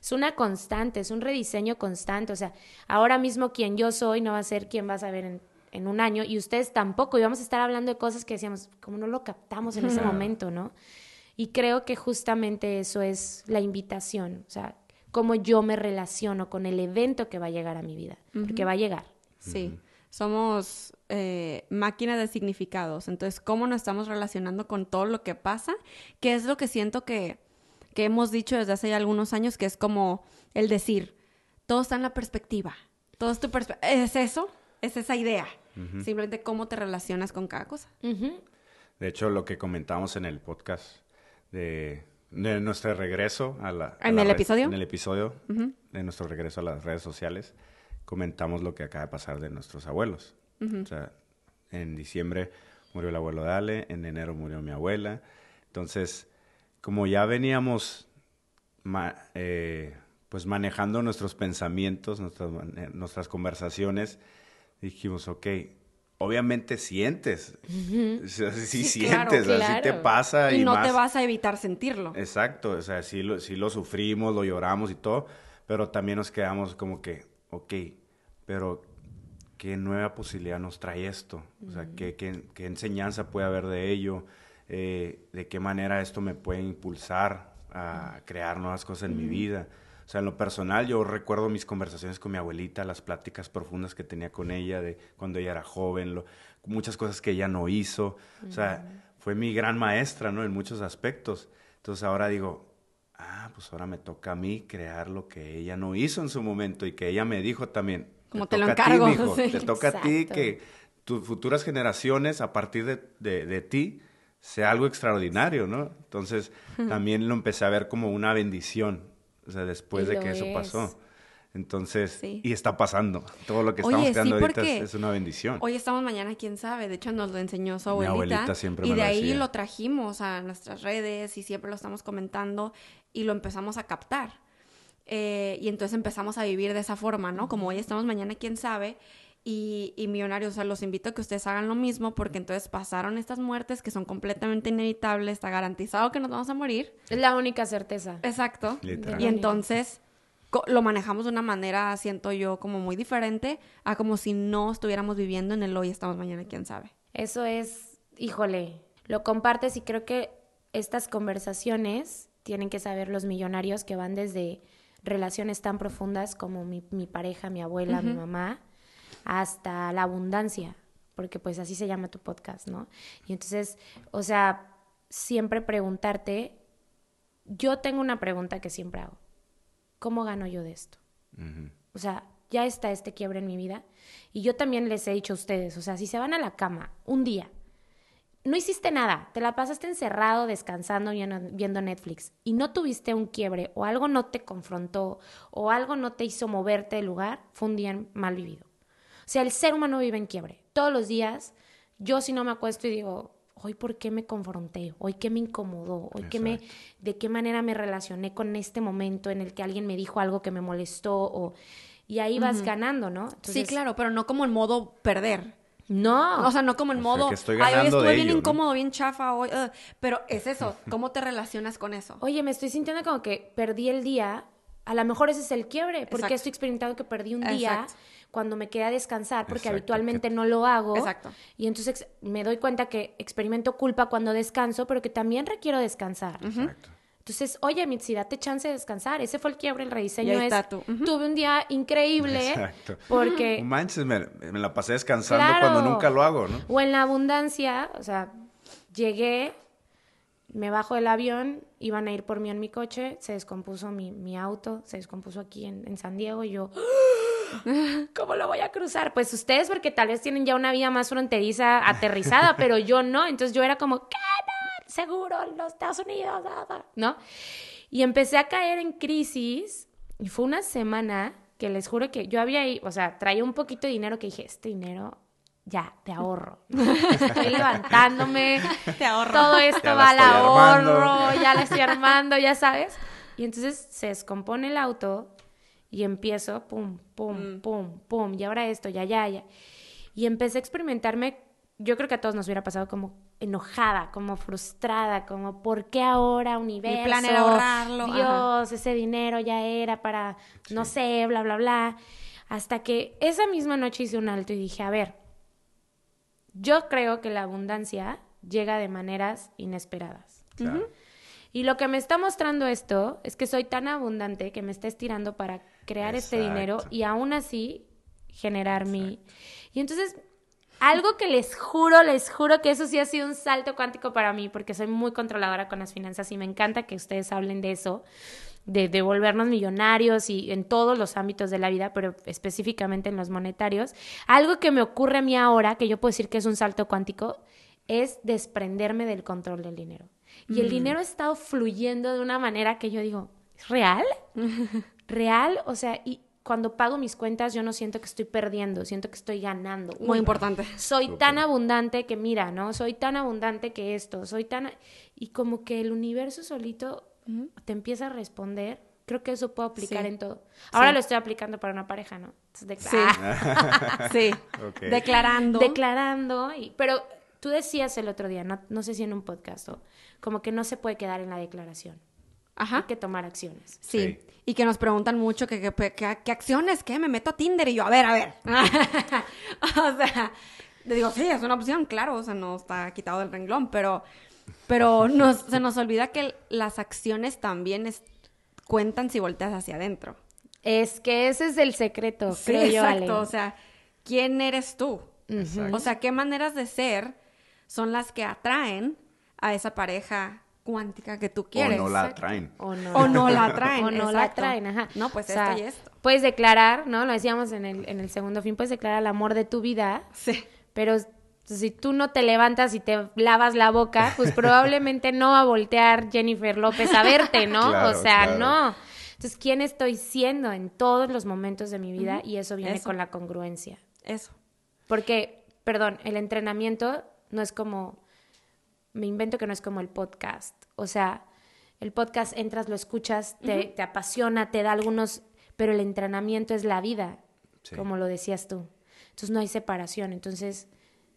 Es una constante, es un rediseño constante, o sea, ahora mismo quien yo soy no va a ser quien vas a ver en, en un año y ustedes tampoco, y vamos a estar hablando de cosas que decíamos, como no lo captamos en ese momento, ¿no? Y creo que justamente eso es la invitación, o sea, cómo yo me relaciono con el evento que va a llegar a mi vida, porque va a llegar. Sí, somos eh, máquinas de significados, entonces, ¿cómo nos estamos relacionando con todo lo que pasa? Que es lo que siento que, que hemos dicho desde hace ya algunos años, que es como el decir, todo está en la perspectiva, todo es tu perspectiva, ¿es eso? Es esa idea, simplemente cómo te relacionas con cada cosa. De hecho, lo que comentamos en el podcast de, de nuestro regreso a la... a ¿En la el episodio? En el episodio de nuestro regreso a las redes sociales, comentamos lo que acaba de pasar de nuestros abuelos. O sea, en diciembre murió el abuelo de Ale, en enero murió mi abuela. Entonces, como ya veníamos ma- eh, pues manejando nuestros pensamientos, nuestras, mane- nuestras conversaciones, dijimos, ok, obviamente sientes, O sea, sí, Sí, claro, sientes, así te pasa Y, y, no más. te vas a evitar sentirlo. Exacto, o sea, sí lo, sí lo sufrimos, lo lloramos y todo, pero también nos quedamos como que, ok, pero ¿qué nueva posibilidad nos trae esto? O sea, ¿qué, qué, qué enseñanza puede haber de ello? Eh, ¿De qué manera esto me puede impulsar a crear nuevas cosas en mi vida? O sea, en lo personal, yo recuerdo mis conversaciones con mi abuelita, las pláticas profundas que tenía con ella de cuando ella era joven, lo- muchas cosas que ella no hizo. O sea, fue mi gran maestra, ¿no? En muchos aspectos. Entonces ahora digo, ah, pues ahora me toca a mí crear lo que ella no hizo en su momento y que ella me dijo también. Como te lo toca a ti, encargo, mijo, sí. Te toca a ti que tus futuras generaciones, a partir de, de- de ti, sea algo extraordinario, ¿no? Entonces también lo empecé a ver como una bendición, o sea, después Y de que eso es. pasó. Entonces, Sí. y está pasando. Todo lo que Oye, estamos sí, creando ahorita es, es una bendición. Hoy estamos mañana, quién sabe. De hecho, nos lo enseñó su Mi abuelita. abuelita siempre y me de lo ahí decía. lo trajimos a nuestras redes y siempre lo estamos comentando y lo empezamos a captar. Eh, y entonces empezamos a vivir de esa forma, ¿no? Como hoy estamos mañana, quién sabe. Y, y millonarios, o sea, los invito a que ustedes hagan lo mismo porque entonces pasaron estas muertes que son completamente inevitables, está garantizado que nos vamos a morir. Es la única certeza. Exacto. Literal. Y entonces lo manejamos de una manera, siento yo, como muy diferente a como si no estuviéramos viviendo en el hoy, estamos mañana, quién sabe. Eso es, híjole, lo compartes y creo que estas conversaciones tienen que saber los millonarios que van desde relaciones tan profundas como mi, mi pareja, mi abuela, mi mamá, hasta la abundancia, porque pues así se llama tu podcast, ¿no? Y entonces, o sea, siempre preguntarte, yo tengo una pregunta que siempre hago, ¿cómo gano yo de esto? O sea, ya está este quiebre en mi vida. Y yo también les he dicho a ustedes, o sea, si se van a la cama un día, no hiciste nada, te la pasaste encerrado, descansando, viendo, viendo Netflix, y no tuviste un quiebre, o algo no te confrontó, o algo no te hizo moverte del lugar, fue un día mal vivido. O sea, el ser humano vive en quiebre. Todos los días, yo si no me acuesto y digo, hoy por qué me confronté, hoy qué me incomodó, hoy qué me, de qué manera me relacioné con este momento en el que alguien me dijo algo que me molestó, o, y ahí vas ganando, ¿no? sí, claro, pero no como en modo perder. No, O sea, no como en O sea, modo, que estoy ay, hoy estuve de bien ello, ¿no? incómodo, bien chafa hoy. ugh". pero es eso, ¿cómo te relacionas con eso? Oye, me estoy sintiendo como que perdí el día. A lo mejor ese es el quiebre, porque Exacto. estoy experimentando que perdí un día Exacto. cuando me quedé a descansar, porque Exacto, habitualmente que- no lo hago. Exacto. Y entonces me doy cuenta que experimento culpa cuando descanso, pero que también requiero descansar. Exacto. Entonces, oye, Mitzi, date chance de descansar. Ese fue el quiebre, el rediseño Y ahí es, tú. Ujú. tuve un día increíble, Exacto. porque... Manches, me, me la pasé descansando Claro. cuando nunca lo hago, ¿no? O en la abundancia, o sea, llegué, me bajo del avión, iban a ir por mí en mi coche, se descompuso mi, mi auto, se descompuso aquí en, en San Diego y yo, ¿cómo lo voy a cruzar? Pues ustedes porque tal vez tienen ya una vida más fronteriza aterrizada, pero yo no. Entonces yo era como, ¿qué? Seguro, los Estados Unidos, ¿no? Y empecé a caer en crisis y fue una semana que les juro que yo había, o sea, traía un poquito de dinero que dije, este dinero ya, te ahorro. Estoy levantándome. Te ahorro. Todo esto va al ahorro, ya la estoy armando, ya sabes. Y entonces se descompone el auto y empiezo, pum, pum, mm. pum, pum, y ahora esto, ya, ya, ya. Y empecé a experimentarme, yo creo que a todos nos hubiera pasado como enojada, como frustrada, como ¿por qué ahora universo? Mi plan era ahorrarlo. Dios, ese dinero ya era para, no sé, bla, bla, bla. Hasta que esa misma noche hice un alto y dije, a ver, yo creo que la abundancia llega de maneras inesperadas. Y lo que me está mostrando esto es que soy tan abundante que me está estirando para crear este dinero y aún así generar mi... Y entonces, algo que les juro, les juro que eso sí ha sido un salto cuántico para mí, porque soy muy controladora con las finanzas y me encanta que ustedes hablen de eso, de devolvernos millonarios y en todos los ámbitos de la vida, pero específicamente en los monetarios. Algo que me ocurre a mí ahora, que yo puedo decir que es un salto cuántico, es desprenderme del control del dinero. Y el mm. dinero ha estado fluyendo de una manera que yo digo, ¿es real? ¿Real? O sea, y cuando pago mis cuentas yo no siento que estoy perdiendo, siento que estoy ganando. Muy importante. Soy tan abundante que mira, ¿no? Soy tan abundante que esto, soy tan... Y como que el universo solito te empieza a responder. Creo que eso puedo aplicar en todo. Ahora lo estoy aplicando para una pareja, ¿no? sí. sí. Declarando. Declarando. Y... Pero tú decías el otro día, no, no sé si en un podcast o como que no se puede quedar en la declaración. Ajá. Hay que tomar acciones. Sí. Y que nos preguntan mucho que, qué acciones, ¿qué? Me meto a Tinder y yo, a ver, a ver. o sea, le digo, sí, es una opción, claro, o sea, no está quitado del renglón, pero, pero nos, se nos olvida que las acciones también cuentan si volteas hacia adentro. Es que ese es el secreto, sí, exacto. O sea, ¿quién eres tú? O sea, ¿qué maneras de ser son las que atraen a esa pareja cuántica que tú quieres. O no la atraen. O no, la atraen. o no la atraen, ajá. No, pues esto y esto. Puedes declarar, ¿no? Lo decíamos en el, en el segundo fin, puedes declarar el amor de tu vida. Sí. Pero si tú no te levantas y te lavas la boca, pues probablemente no va a voltear Jennifer López a verte, ¿no? o sea, no. Entonces, ¿quién estoy siendo en todos los momentos de mi vida? Y eso viene con la congruencia. Eso. Porque, perdón, el entrenamiento no es como me invento que no es como el podcast. O sea, el podcast entras, lo escuchas, te, apasiona, te da algunos, pero el entrenamiento es la vida, como lo decías tú. Entonces no hay separación. Entonces,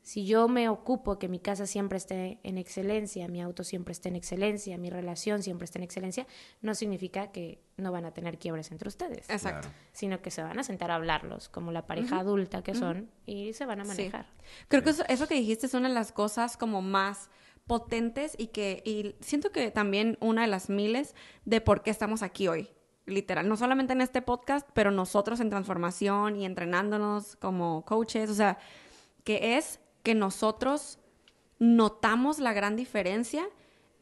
si yo me ocupo que mi casa siempre esté en excelencia, mi auto siempre esté en excelencia, mi relación siempre esté en excelencia, no significa que no van a tener quiebres entre ustedes. Exacto. Sino que se van a sentar a hablarlos como la pareja adulta que son y se van a manejar. Creo que eso, eso, que dijiste es una de las cosas como más potentes y que y siento que también una de las miles de por qué estamos aquí hoy. Literal, no solamente en este podcast, pero nosotros en transformación y entrenándonos como coaches, o sea, que es que nosotros notamos la gran diferencia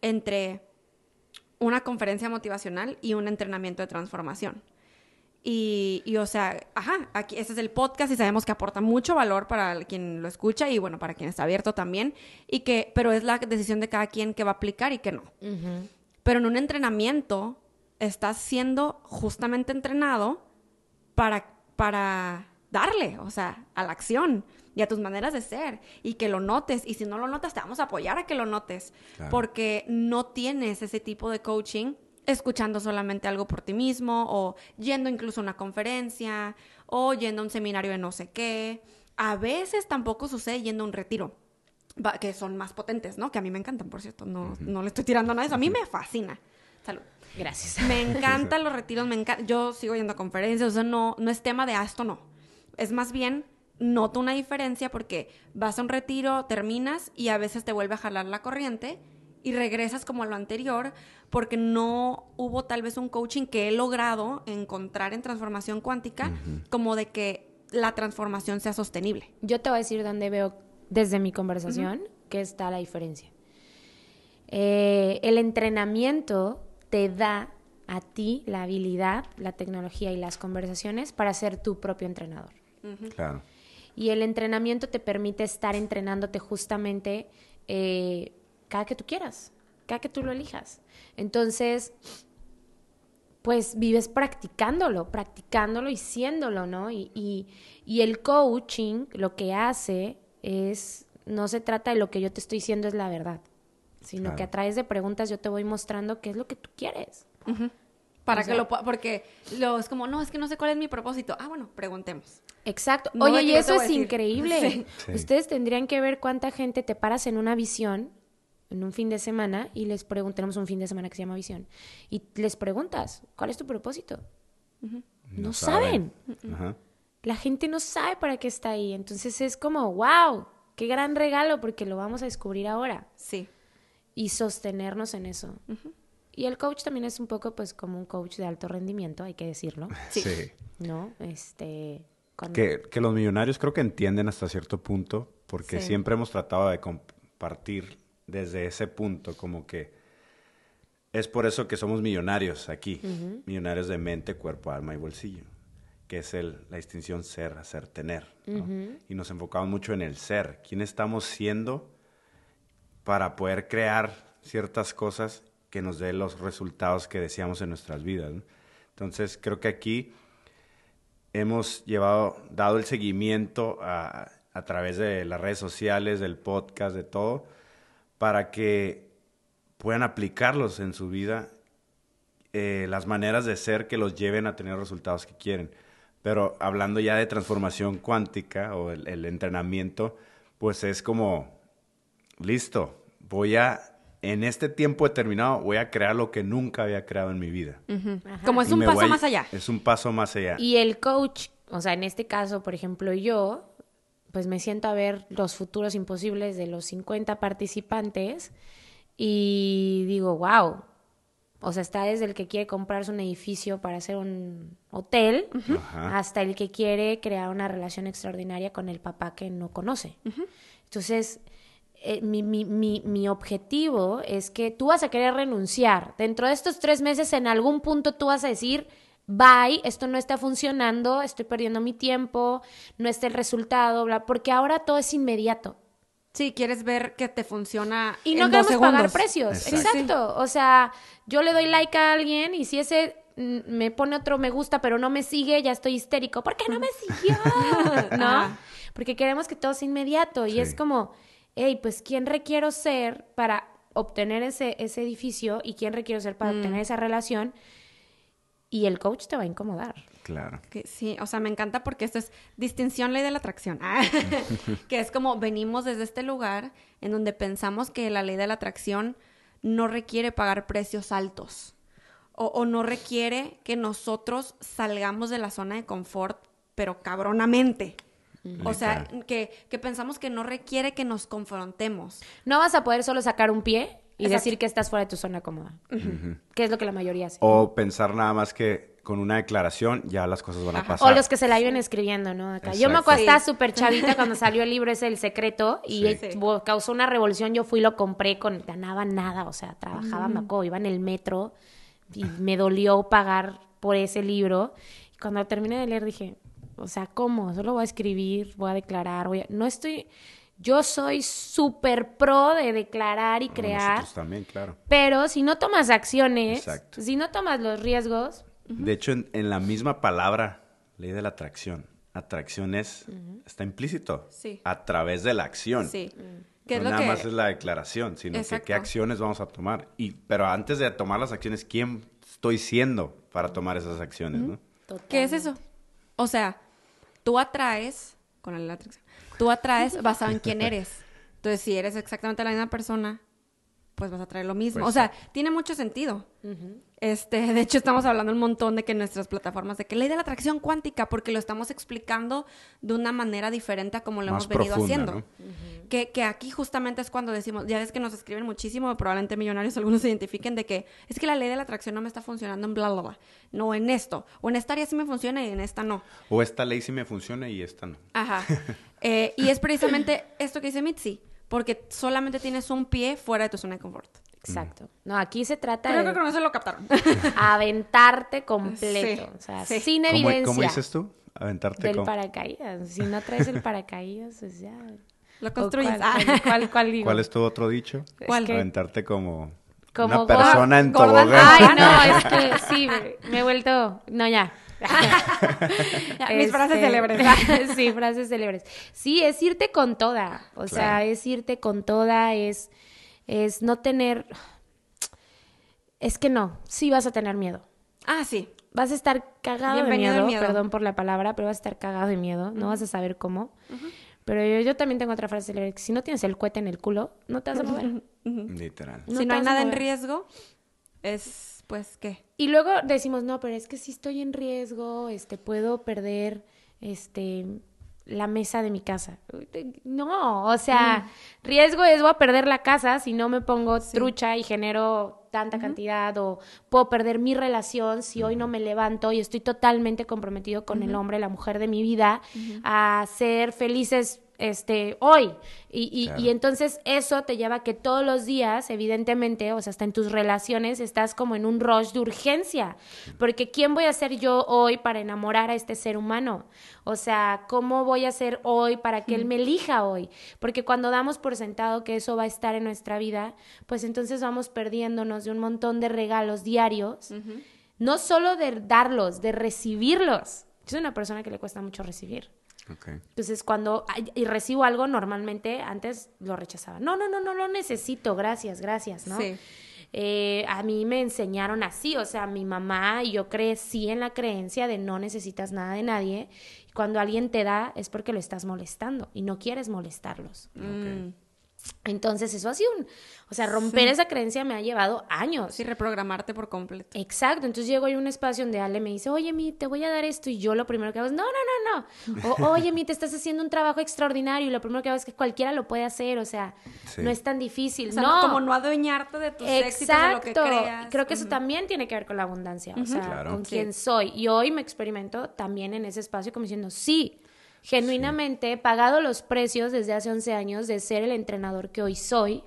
entre una conferencia motivacional y un entrenamiento de transformación. Y, o sea, ajá, aquí este es el podcast y sabemos que aporta mucho valor para quien lo escucha y bueno, para quien está abierto también. Y que, pero es la decisión de cada quien que va a aplicar y que no. Pero en un entrenamiento estás siendo justamente entrenado para, para darle, o sea, a la acción y a tus maneras de ser y que lo notes. Y si no lo notas, te vamos a apoyar a que lo notes. Porque no tienes ese tipo de coaching escuchando solamente algo por ti mismo o yendo incluso a una conferencia o yendo a un seminario de no sé qué. A veces tampoco sucede yendo a un retiro, que son más potentes, ¿no? Que a mí me encantan, por cierto. No, no le estoy tirando nada de eso. A mí me fascina. Salud. Gracias. Me encantan los retiros, me encanta. Yo sigo yendo a conferencias, o sea, no, no es tema de ah, esto no. Es más bien noto una diferencia porque vas a un retiro, terminas y a veces te vuelve a jalar la corriente y regresas como a lo anterior porque no hubo tal vez un coaching que he logrado encontrar en transformación cuántica como de que la transformación sea sostenible. Yo te voy a decir dónde veo desde mi conversación que está la diferencia. Eh, el entrenamiento te da a ti la habilidad, la tecnología y las conversaciones para ser tu propio entrenador. Claro. Y el entrenamiento te permite estar entrenándote justamente eh, cada que tú quieras, cada que tú lo elijas. Entonces, pues vives practicándolo, practicándolo y siéndolo, ¿no? Y, y, y el coaching lo que hace es, no se trata de lo que yo te estoy diciendo es la verdad, sino Claro. que a través de preguntas yo te voy mostrando qué es lo que tú quieres. Para O que lo pueda, porque lo, es como, no, es que no sé cuál es mi propósito. Ah, bueno, preguntemos. Exacto. No Oye, y eso es increíble. Sí. Sí. Ustedes tendrían que ver cuánta gente te paras en una visión, en un fin de semana, y les preguntas, tenemos un fin de semana que se llama visión, y les preguntas, ¿cuál es tu propósito? No, saben. Ajá. La gente no sabe para qué está ahí. Entonces es como, wow, qué gran regalo, porque lo vamos a descubrir ahora. Sí. Y sostenernos en eso. Y el coach también es un poco, pues, como un coach de alto rendimiento, hay que decirlo, Sí. Sí. ¿no? Este... cuando- Que, que los millonarios creo que entienden hasta cierto punto, porque Sí. siempre hemos tratado de compartir desde ese punto, como que es por eso que somos millonarios aquí, millonarios de mente, cuerpo, alma y bolsillo, que es el, la distinción ser, hacer, tener. ¿no? Y nos enfocamos mucho en el ser, quién estamos siendo para poder crear ciertas cosas que nos den los resultados que deseamos en nuestras vidas. ¿no? Entonces creo que aquí hemos llevado, dado el seguimiento a, a través de las redes sociales, del podcast, de todo, para que puedan aplicarlos en su vida, eh, las maneras de ser que los lleven a tener resultados que quieren. Pero hablando ya de transformación cuántica o el, el entrenamiento, pues es como, listo, voy a, en este tiempo determinado, voy a crear lo que nunca había creado en mi vida. Como es Y un paso a- más allá. Es un paso más allá. Y el coach, o sea, en este caso, por ejemplo, yo, pues me siento a ver los futuros imposibles de los 50 participantes y digo, wow. O sea, está desde el que quiere comprarse un edificio para hacer un hotel Ajá. hasta el que quiere crear una relación extraordinaria con el papá que no conoce. Entonces, eh, mi, mi, mi, mi objetivo es que tú vas a querer renunciar. Dentro de estos tres meses, en algún punto tú vas a decir, bye, esto no está funcionando, estoy perdiendo mi tiempo, no está el resultado, bla, porque ahora todo es inmediato. Sí, quieres ver que te funciona Y en no dos queremos pagar precios. Exacto. Exacto. O sea, yo le doy like a alguien y si ese mm, me pone otro me gusta pero no me sigue, ya estoy histérico. ¿Por qué no me siguió? ¿No? Porque queremos que todo sea inmediato. Y Sí. es como, hey, pues ¿quién requiero ser para obtener ese, ese edificio? ¿Y quién requiero ser para obtener esa relación? Y el coach te va a incomodar. Claro. Que sí, o sea, me encanta porque esto es distinción ley de la atracción. Ah, que es como venimos desde este lugar en donde pensamos que la ley de la atracción no requiere pagar precios altos o, o no requiere que nosotros salgamos de la zona de confort, pero cabronamente. O sea, que, que pensamos que no requiere que nos confrontemos. No vas a poder solo sacar un pie y Exacto. decir que estás fuera de tu zona cómoda. Que es lo que la mayoría hace. O pensar nada más que con una declaración ya las cosas van a Ajá. pasar. O los que se la viven escribiendo, ¿no? Acá. Yo me acuerdo, estaba súper chavita cuando salió el libro ese El Secreto y Sí. causó una revolución. Yo fui y lo compré con... Ganaba nada, o sea, trabajaba, Mm. me acuerdo, iba en el metro y me dolió pagar por ese libro. Y cuando lo terminé de leer dije, o sea, ¿cómo? Solo voy a escribir, voy a declarar, voy a... No estoy... Yo soy súper pro de declarar y crear, Nosotros también, claro. pero si no tomas acciones, Exacto. si no tomas los riesgos, De hecho, en, en la misma palabra, ley de la atracción, atracción es, está implícito. Sí. A través de la acción. Sí. Que es no lo nada que... más es la declaración, sino que qué acciones vamos a tomar. Y, pero antes de tomar las acciones, ¿quién estoy siendo para tomar esas acciones? ¿no? ¿Qué es eso? O sea, tú atraes, con la ley de la atracción, tú atraes basado en quién eres. Entonces, si eres exactamente la misma persona, pues vas a traer lo mismo. Pues o sea, tiene mucho sentido. Este, de hecho, estamos hablando un montón de que nuestras plataformas, de que ley de la atracción cuántica, porque lo estamos explicando de una manera diferente a como lo Más hemos venido profunda, haciendo. ¿no? Que, que aquí justamente es cuando decimos, ya ves que nos escriben muchísimo, probablemente millonarios algunos se identifiquen de que es que la ley de la atracción no me está funcionando en bla, bla, bla. No en esto. O en esta área sí me funciona y en esta no. O esta ley sí me funciona y esta no. Ajá. Eh, y es precisamente esto que dice Mitzi, porque solamente tienes un pie fuera de tu zona de confort. Exacto. No, aquí se trata Creo de que con eso lo captaron. aventarte completo. Sí, O sea, sí. sin ¿Cómo, evidencia. cómo dices tú? Aventarte Del como... paracaídas. Si no traes el paracaídas, pues ya. Lo ¿O construyes. ¿Cuál, Ah. cuál, cuál, cuál digo? ¿Cuál es tu otro dicho? ¿Cuál? que- Aventarte como, Como una persona en tobogán. Ay, no, es que sí, me he vuelto. No, ya. Mis frases Este, célebres. sí, frases célebres. Sí, es irte con toda. O sea, es irte con toda, es, es no tener. Es que no, sí vas a tener miedo. Ah, sí. Vas a estar cagado de miedo, perdón por la palabra, pero vas a estar cagado de miedo, no vas a saber cómo. Pero yo, yo también tengo otra frase célebre, que si no tienes el cohete en el culo, no te vas a mover. Literal. No si no hay nada en riesgo, es pues qué. Y luego decimos, no, pero es que si estoy en riesgo, este, puedo perder, este, la mesa de mi casa. No, o sea, riesgo es voy a perder la casa si no me pongo trucha y genero tanta cantidad o puedo perder mi relación si hoy no me levanto y estoy totalmente comprometido con el hombre, la mujer de mi vida, a ser felices este, hoy. Y, y- Claro. y entonces eso te lleva a que todos los días, evidentemente, o sea, hasta en tus relaciones, estás como en un rush de urgencia. Porque ¿quién voy a ser yo hoy para enamorar a este ser humano? O sea, ¿cómo voy a ser hoy para que él me elija hoy? Porque cuando damos por sentado que eso va a estar en nuestra vida, pues entonces vamos perdiéndonos de un montón de regalos diarios. No solo de darlos, de recibirlos. Yo soy una persona que le cuesta mucho recibir. Entonces, cuando ay, y recibo algo, normalmente antes lo rechazaba. No, no, no, no lo necesito, gracias, gracias, ¿no? Sí. Eh, a mí me enseñaron así, o sea, mi mamá y yo crecí en la creencia de no necesitas nada de nadie. Cuando alguien te da es porque lo estás molestando y no quieres molestarlos. Mm, Entonces, eso ha sido un... O sea, romper esa creencia me ha llevado años. Sí, reprogramarte por completo. Exacto, entonces llego a un espacio donde Ale me dice, oye, mi, te voy a dar esto, y yo lo primero que hago es, no, no, no, no, o, oye, mi, te estás haciendo un trabajo extraordinario, y lo primero que hago es que cualquiera lo puede hacer, o sea, Sí. no es tan difícil, O sea, no. como no adueñarte de tus éxitos, de lo que Exacto, creas. creo que eso también tiene que ver con la abundancia, o sea, Claro. con Sí. quién soy, y hoy me experimento también en ese espacio como diciendo, sí, genuinamente he pagado los precios desde hace 11 años de ser el entrenador que hoy soy,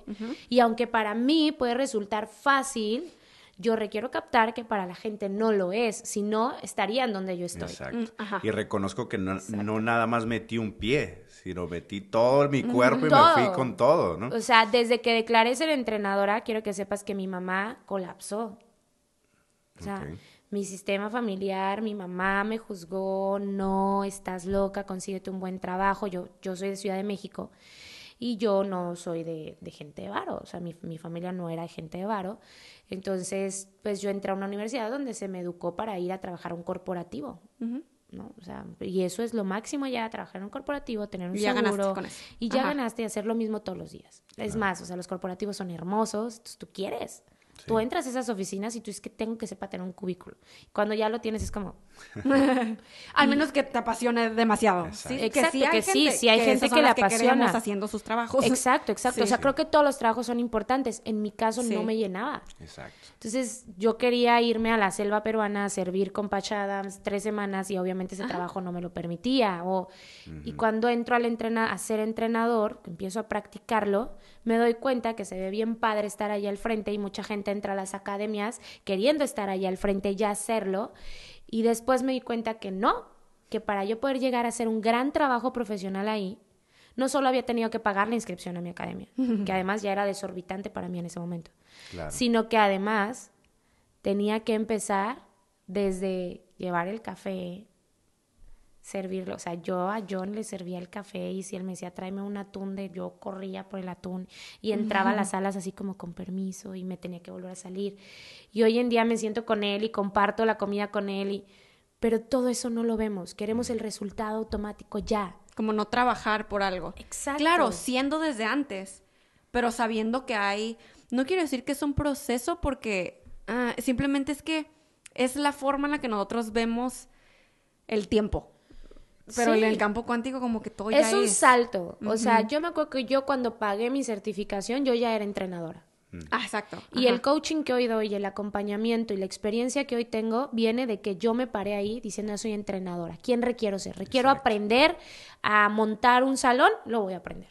y aunque para mí puede resultar fácil, yo requiero captar que para la gente no lo es, si no estarían donde yo estoy. Exacto. Mm, ajá. Y reconozco que no, no nada más metí un pie, sino metí todo mi cuerpo y Todo. me fui con todo, ¿no? O sea, desde que declaré ser entrenadora, quiero que sepas que mi mamá colapsó. O sea, Ok. Mi sistema familiar, mi mamá me juzgó, no, estás loca, consíguete un buen trabajo. Yo, yo soy de Ciudad de México y yo no soy de, de gente de varo, o sea, mi, mi familia no era de gente de varo. Entonces, pues yo entré a una universidad donde se me educó para ir a trabajar a un corporativo. ¿no? O sea, y eso es lo máximo ya, trabajar en un corporativo, tener un Y ya ganaste seguro. con eso. Y ya Ajá. ganaste y hacer lo mismo todos los días. Es más, o sea, los corporativos son hermosos, tú quieres. Tú entras a esas oficinas y tú es que tengo que sepa tener un cubículo. Cuando ya lo tienes es como, Al menos que te apasione demasiado. Exacto. Sí, Exacto, hay que sí, sí hay gente esas son que le las queremos apasiona. haciendo sus trabajos. exacto, exacto. Sí. O sea, creo que todos los trabajos son importantes. En mi caso Sí. no me llenaba. Exacto. Entonces yo quería irme a la selva peruana a servir con Patch Adams tres semanas y obviamente ese trabajo no me lo permitía. O, Y cuando entro al entrena a ser entrenador, que empiezo a practicarlo, me doy cuenta que se ve bien padre estar ahí al frente y mucha gente entra a las academias queriendo estar ahí al frente y ya hacerlo. Y después me di cuenta que no, que para yo poder llegar a hacer un gran trabajo profesional ahí, no solo había tenido que pagar la inscripción a mi academia, que además ya era desorbitante para mí en ese momento, Claro. sino que además tenía que empezar desde llevar el café, servirlo. O sea, yo a John le servía el café y si él me decía, tráeme un atún, de, yo corría por el atún y entraba a las salas así como con permiso y me tenía que volver a salir. Y hoy en día me siento con él y comparto la comida con él, y... pero todo eso no lo vemos. Queremos el resultado automático ya. Como no trabajar por algo. Exacto. Claro, siendo desde antes, pero sabiendo que hay... No quiero decir que es un proceso porque ah, simplemente es que es la forma en la que nosotros vemos el tiempo. Pero Sí. en el campo cuántico como que todo ya Es un es... salto. O sea, yo me acuerdo que yo cuando pagué mi certificación, yo ya era entrenadora. Ah, exacto. Y Ajá. el coaching que hoy doy, el acompañamiento y la experiencia que hoy tengo viene de que yo me paré ahí diciendo, soy entrenadora. ¿Quién requiero ser? Requiero aprender a montar un salón, lo voy a aprender.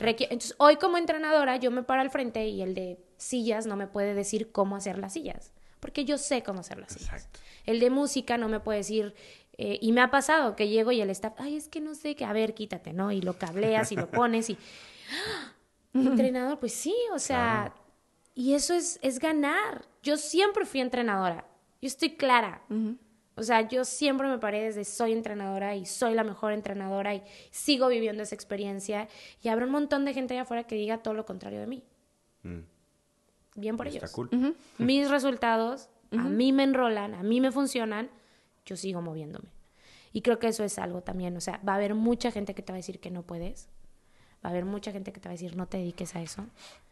Entonces, hoy como entrenadora, yo me paro al frente y el de sillas no me puede decir cómo hacer las sillas, porque yo sé cómo hacer las sillas. Exacto. El de música no me puede decir, eh, y me ha pasado que llego y el staff, ay, es que no sé qué, a ver, quítate, ¿no? Y lo cableas y lo pones y... ¡Ah! Entrenador, pues sí, o sea, y eso es, es ganar. Yo siempre fui entrenadora, yo estoy clara. O sea, yo siempre me paré desde soy entrenadora y soy la mejor entrenadora y sigo viviendo esa experiencia. Y habrá un montón de gente allá afuera que diga todo lo contrario de mí. Mm. Bien por Está ellos. cool. Mis resultados a mí me enrolan, a mí me funcionan, yo sigo moviéndome. Y creo que eso es algo también. O sea, va a haber mucha gente que te va a decir que no puedes. Va a haber mucha gente que te va a decir no te dediques a eso,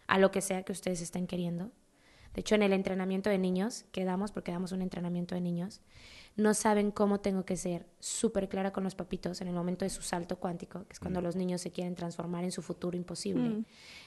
a lo que sea que ustedes estén queriendo. De hecho, en el entrenamiento de niños que damos, porque damos un entrenamiento de niños, no saben cómo tengo que ser súper clara con los papitos en el momento de su salto cuántico, que es cuando los niños se quieren transformar en su futuro imposible.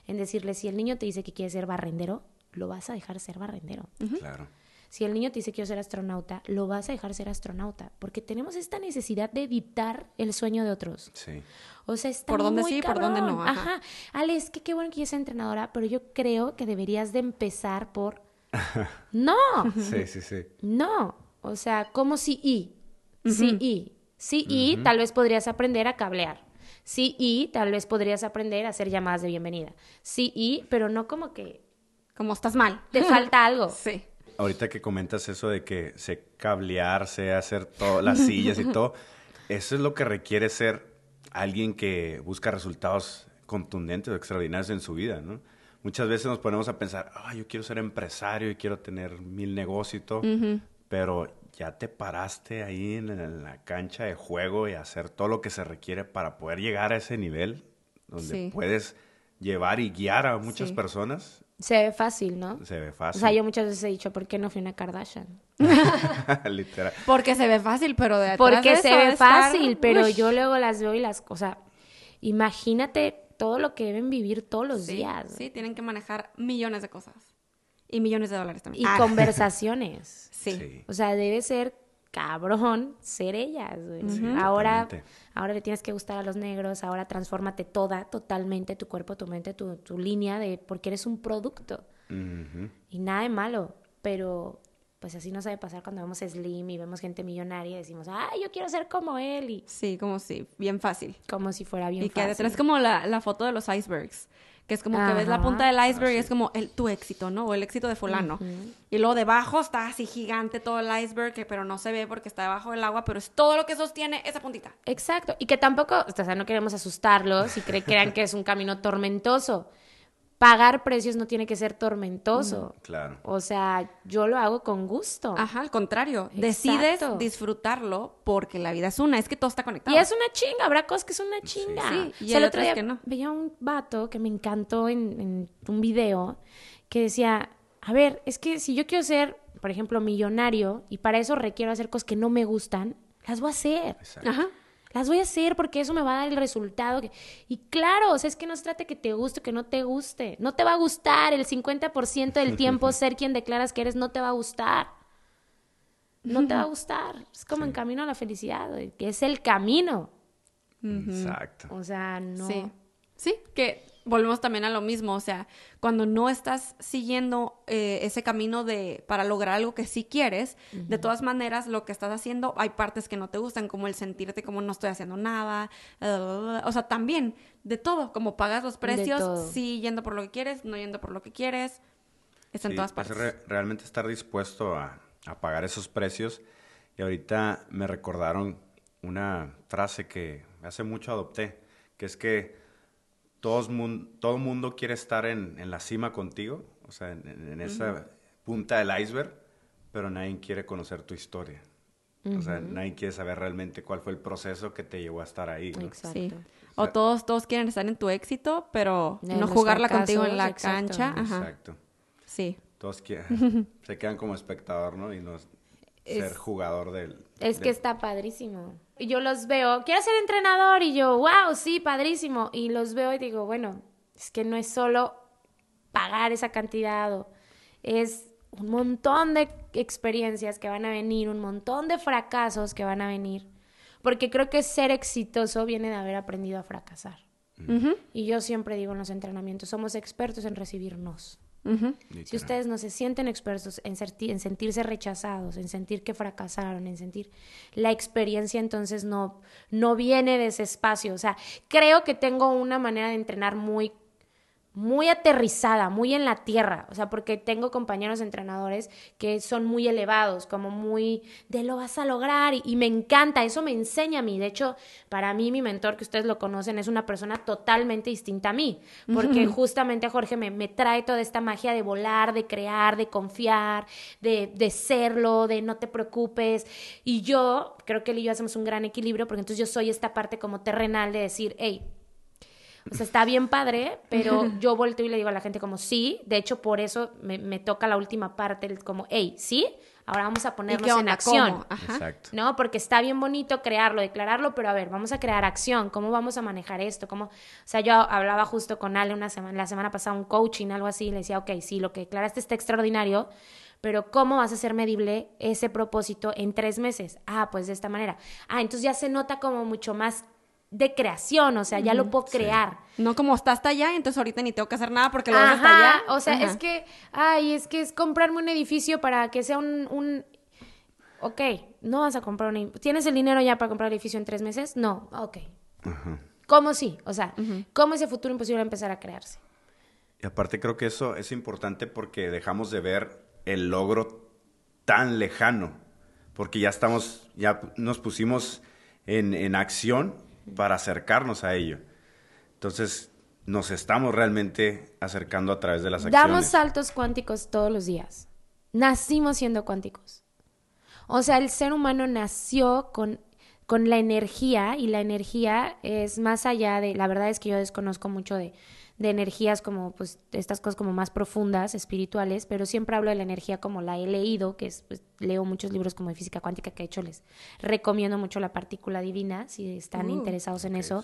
En decirles, si el niño te dice que quiere ser barrendero, lo vas a dejar ser barrendero. Claro. Si el niño te dice quiero ser astronauta, lo vas a dejar ser astronauta, porque tenemos esta necesidad de evitar el sueño de otros. Sí. O sea, está Por dónde muy sí, por dónde no, cabrón. ajá. Ajá. Ale, es que qué bueno que yo sea entrenadora, pero yo creo que deberías de empezar por... no, Sí, sí, sí. no. O sea, como si y. Sí y. Sí y, tal vez podrías aprender a cablear. Sí y, tal vez podrías aprender a hacer llamadas de bienvenida. Sí y, pero no como que Como estás mal. te falta algo. Sí. Ahorita que comentas eso de que sé cablear, sé hacer todas las sillas y todo, eso es lo que requiere ser alguien que busca resultados contundentes o extraordinarios en su vida, ¿no? Muchas veces nos ponemos a pensar, ah, yo quiero ser empresario y quiero tener mil negocios y todo, pero ya te paraste ahí en, en la cancha de juego y hacer todo lo que se requiere para poder llegar a ese nivel donde Sí. puedes llevar y guiar a muchas Sí. personas. Se ve fácil, ¿no? Se ve O fácil. sea, yo muchas veces he dicho, ¿por qué no fui una Kardashian? Literal. Porque se ve fácil, pero de atrás Porque de se eso ve estar- fácil, pero Uy. yo luego las veo y las... O sea, imagínate todo lo que deben vivir todos los Sí, días. Sí, tienen que manejar millones de cosas. Y millones de dólares también. Y Ah, conversaciones. Sí. Sí. O sea, debe ser cabrón ser ellas. güey. Ahora, ahora le tienes que gustar a los negros, ahora transfórmate toda, totalmente, tu cuerpo, tu mente, tu, tu línea, de porque eres un producto. Y nada de malo, pero pues así no sabe pasar cuando vemos Slim y vemos gente millonaria y decimos, ay, yo quiero ser como él, y Sí, como si, bien fácil. como si fuera bien y que fácil. detrás como la, la foto de los icebergs. Que es como que ves la punta del iceberg y es como el, tu éxito, ¿no? O el éxito de fulano. Y luego debajo está así gigante todo el iceberg, que, pero no se ve porque está debajo del agua, pero es todo lo que sostiene esa puntita. Exacto, y que tampoco, o sea, no queremos asustarlos y cre- crean que es un camino tormentoso. Pagar precios no tiene que ser tormentoso. Claro. O sea, yo lo hago con gusto. Ajá, al contrario. Exacto. Decides disfrutarlo porque la vida es una, es que todo está conectado. Y es una chinga, habrá cosas que son una chinga. Sí, y O sea, el otro día que no. veía un vato que me encantó en, en un video que decía, a ver, es que si yo quiero ser, por ejemplo, millonario y para eso requiero hacer cosas que no me gustan, las voy a hacer. Exacto. Ajá. Las voy a hacer porque eso me va a dar el resultado. que- Y claro, o sea, es que no se trata que te guste o que no te guste. No te va a gustar. El 50% del tiempo ser quien declaras que eres no te va a gustar. No te va a gustar. Es como en camino a la felicidad, que es el camino. Exacto. O sea, no. Sí. Sí, que volvemos también a lo mismo, o sea, cuando no estás siguiendo eh, ese camino de para lograr algo que sí quieres, de todas maneras lo que estás haciendo hay partes que no te gustan, como el sentirte como no estoy haciendo nada, o sea, también de todo, como pagas los precios, sí yendo por lo que quieres, no yendo por lo que quieres, está en todas es partes. re- realmente estar dispuesto a, a pagar esos precios. Y ahorita me recordaron una frase que hace mucho adopté, que es que todos mun- todo mundo quiere estar en, en la cima contigo, o sea, en, en- en esa punta del iceberg, pero nadie quiere conocer tu historia. O sea, nadie quiere saber realmente cuál fue el proceso que te llevó a estar ahí. ¿no? Exacto. Sí. O todos, todos quieren estar en tu éxito, pero no jugarla contigo en la exacto. cancha. Ajá. Exacto. Sí. Todos quieren- se quedan como espectador, ¿no? Y no ser Es- jugador del... Es del- que está padrísimo. Y yo los veo, quiero ser entrenador y yo, wow, sí, padrísimo. Y los veo y digo, bueno, es que no es solo pagar esa cantidad, o es un montón de experiencias que van a venir, un montón de fracasos que van a venir. Porque creo que ser exitoso viene de haber aprendido a fracasar. Y yo siempre digo en los entrenamientos, somos expertos en recibirnos. Si ustedes no se sienten expertos en, en sentirse rechazados, en sentir que fracasaron, en sentir la experiencia, entonces no, no viene de ese espacio. O sea, creo que tengo una manera de entrenar muy muy aterrizada, muy en la tierra, o sea, porque tengo compañeros entrenadores que son muy elevados, como muy de lo vas a lograr y, y me encanta, eso me enseña a mí. De hecho, para mí mi mentor, que ustedes lo conocen, es una persona totalmente distinta a mí, porque justamente Jorge me, me trae toda esta magia de volar, de crear, de confiar, de, de serlo, de no te preocupes. Y yo creo que él y yo hacemos un gran equilibrio, porque entonces yo soy esta parte como terrenal de decir, hey, o sea, está bien padre, pero yo volteo y le digo a la gente como, sí, de hecho por eso me, me toca la última parte, como, hey, sí, ahora vamos a ¿Y ponernos en acción. ¿Cómo? Ajá. Exacto. ¿no? Porque está bien bonito crearlo, declararlo, pero a ver, vamos a crear acción, ¿cómo vamos a manejar esto? ¿Cómo? O sea, yo hablaba justo con Ale una semana, la semana pasada un coaching, algo así, y le decía, ok, sí, lo que declaraste está extraordinario, pero ¿cómo vas a hacer medible ese propósito en tres meses? Ah, pues de esta manera. Ah, entonces ya se nota como mucho más de creación, o sea, ya lo puedo crear. No como está hasta allá, entonces ahorita ni tengo que hacer nada porque lo ves hasta allá. o sea, Ajá. es que, ay, es que es comprarme un edificio para que sea un, un... Ok, no vas a comprar un... ¿Tienes el dinero ya para comprar el edificio en tres meses? No, ok. Ajá. ¿Cómo sí? O sea, ¿cómo ese futuro imposible va a empezar a crearse? Y aparte creo que eso es importante porque dejamos de ver el logro tan lejano, porque ya estamos, ya nos pusimos en, en acción para acercarnos a ello. Entonces, nos estamos realmente acercando a través de las acciones. Damos saltos cuánticos todos los días. Nacimos siendo cuánticos. O sea, el ser humano nació con, con la energía y la energía es más allá de, la verdad es que yo desconozco mucho de, de energías como pues estas cosas como más profundas, espirituales, pero siempre hablo de la energía como la he leído, que es, pues, leo muchos libros como de física cuántica que de hecho les recomiendo mucho la partícula divina si están Uh, interesados en eso.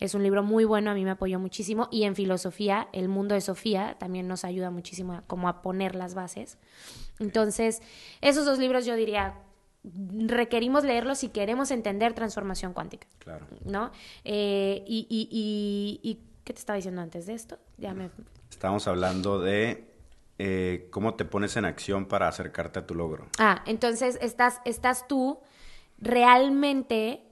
Es un libro muy bueno, a mí me apoyó muchísimo. Y en filosofía, el mundo de Sofía también nos ayuda muchísimo a, como a poner las bases. Entonces, esos dos libros yo diría, requerimos leerlos si queremos entender transformación cuántica, Claro. ¿no? Eh, y, y, y, y- ¿qué te estaba diciendo antes de esto? Ya me... Estábamos hablando de eh, cómo te pones en acción para acercarte a tu logro. Ah, entonces estás, estás tú realmente,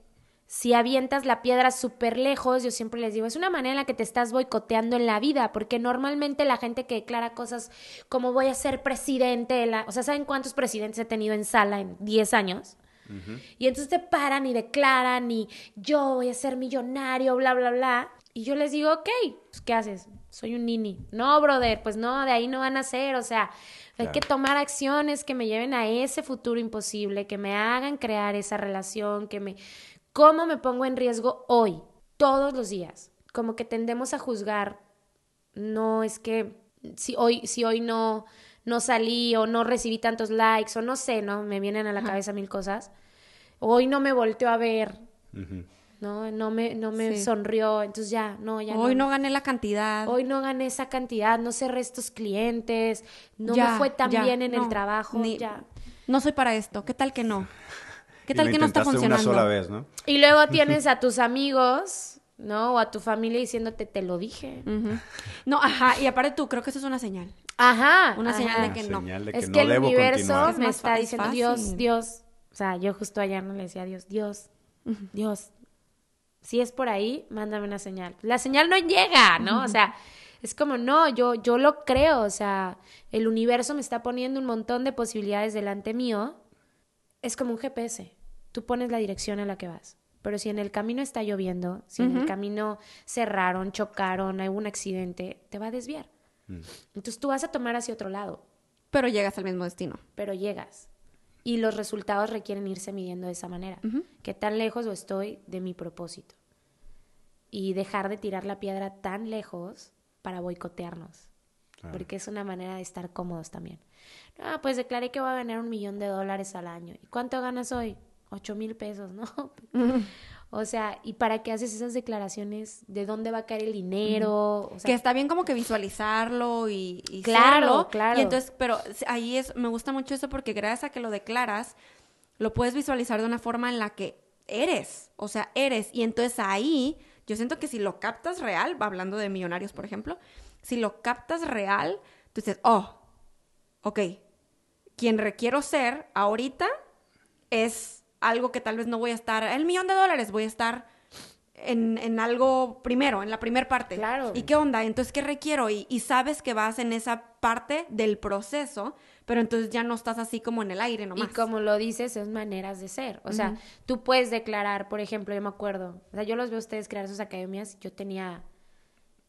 si avientas la piedra súper lejos, yo siempre les digo, es una manera en la que te estás boicoteando en la vida, porque normalmente la gente que declara cosas como voy a ser presidente, de la... o sea, ¿saben cuántos presidentes he tenido en sala en 10 años? Y entonces te paran y declaran y yo voy a ser millonario, bla, bla, bla. Y yo les digo, ok, pues, ¿qué haces? Soy un nini. No, brother, pues no, de ahí no van a ser. O sea, hay Claro. que tomar acciones que me lleven a ese futuro imposible, que me hagan crear esa relación, que me... ¿Cómo me pongo en riesgo hoy? Todos los días. Como que tendemos a juzgar. No es que si hoy, si hoy no, no salí o no recibí tantos likes o no sé, ¿no? Me vienen a la cabeza mil cosas. Hoy no me volteó a ver, Ujú. ¿No? No me, no me Sí. sonrió. Entonces ya, no, ya Hoy no gané la cantidad. Hoy no gané esa cantidad, no cerré estos clientes, no Ya, me fue tan ya, bien en no, el trabajo, ni- ya. No soy para esto. ¿Qué tal que no? ¿Qué Y tal lo que no está funcionando? una sola vez, ¿no? Y luego tienes a tus amigos, ¿no? O a tu familia diciéndote, te lo dije. No, ajá. Y aparte tú, creo que eso es una señal. Ajá. Una ajá. señal de que Una no. señal de es que el debo universo. Es me está diciendo. Dios, Dios. O sea, yo justo ayer no le decía a Dios, Dios, Dios. Si es por ahí, mándame una señal. La señal no llega, ¿no? O sea, es como, no, yo, yo lo creo. O sea, el universo me está poniendo un montón de posibilidades delante mío. Es como un GPS. Tú pones la dirección en la que vas. Pero si en el camino está lloviendo, si en el camino cerraron, chocaron, hay un accidente, te va a desviar. Mm. Entonces tú vas a tomar hacia otro lado Pero llegas al mismo destino. pero llegas. Y los resultados requieren irse midiendo de esa manera. Ujú. ¿Qué tan lejos o estoy de mi propósito? Y dejar de tirar la piedra tan lejos para boicotearnos. Claro. Porque es una manera de estar cómodos también. No, pues declaré que voy a ganar un millón de dólares al año. ¿Y cuánto ganas hoy? Ocho mil pesos, ¿no? O sea, ¿y para qué haces esas declaraciones? ¿De dónde va a caer el dinero? O sea, que está bien como que visualizarlo y, y Claro, serlo. claro. Y entonces, pero ahí es, me gusta mucho eso porque gracias a que lo declaras, lo puedes visualizar de una forma en la que eres. O sea, eres. Y entonces ahí, yo siento que si lo captas real, hablando de millonarios, por ejemplo, si lo captas real, tú dices, oh, ok, quien requiero ser ahorita es algo que tal vez no voy a estar, el millón de dólares, voy a estar en, en algo primero, en la primera parte. Claro. ¿Y qué onda? Entonces, ¿qué requiero? Y, y sabes que vas en esa parte del proceso, pero entonces ya no estás así como en el aire nomás. Y como lo dices, es maneras de ser. O sea, tú puedes declarar, por ejemplo, yo me acuerdo, o sea, yo los veo a ustedes crear sus academias, yo tenía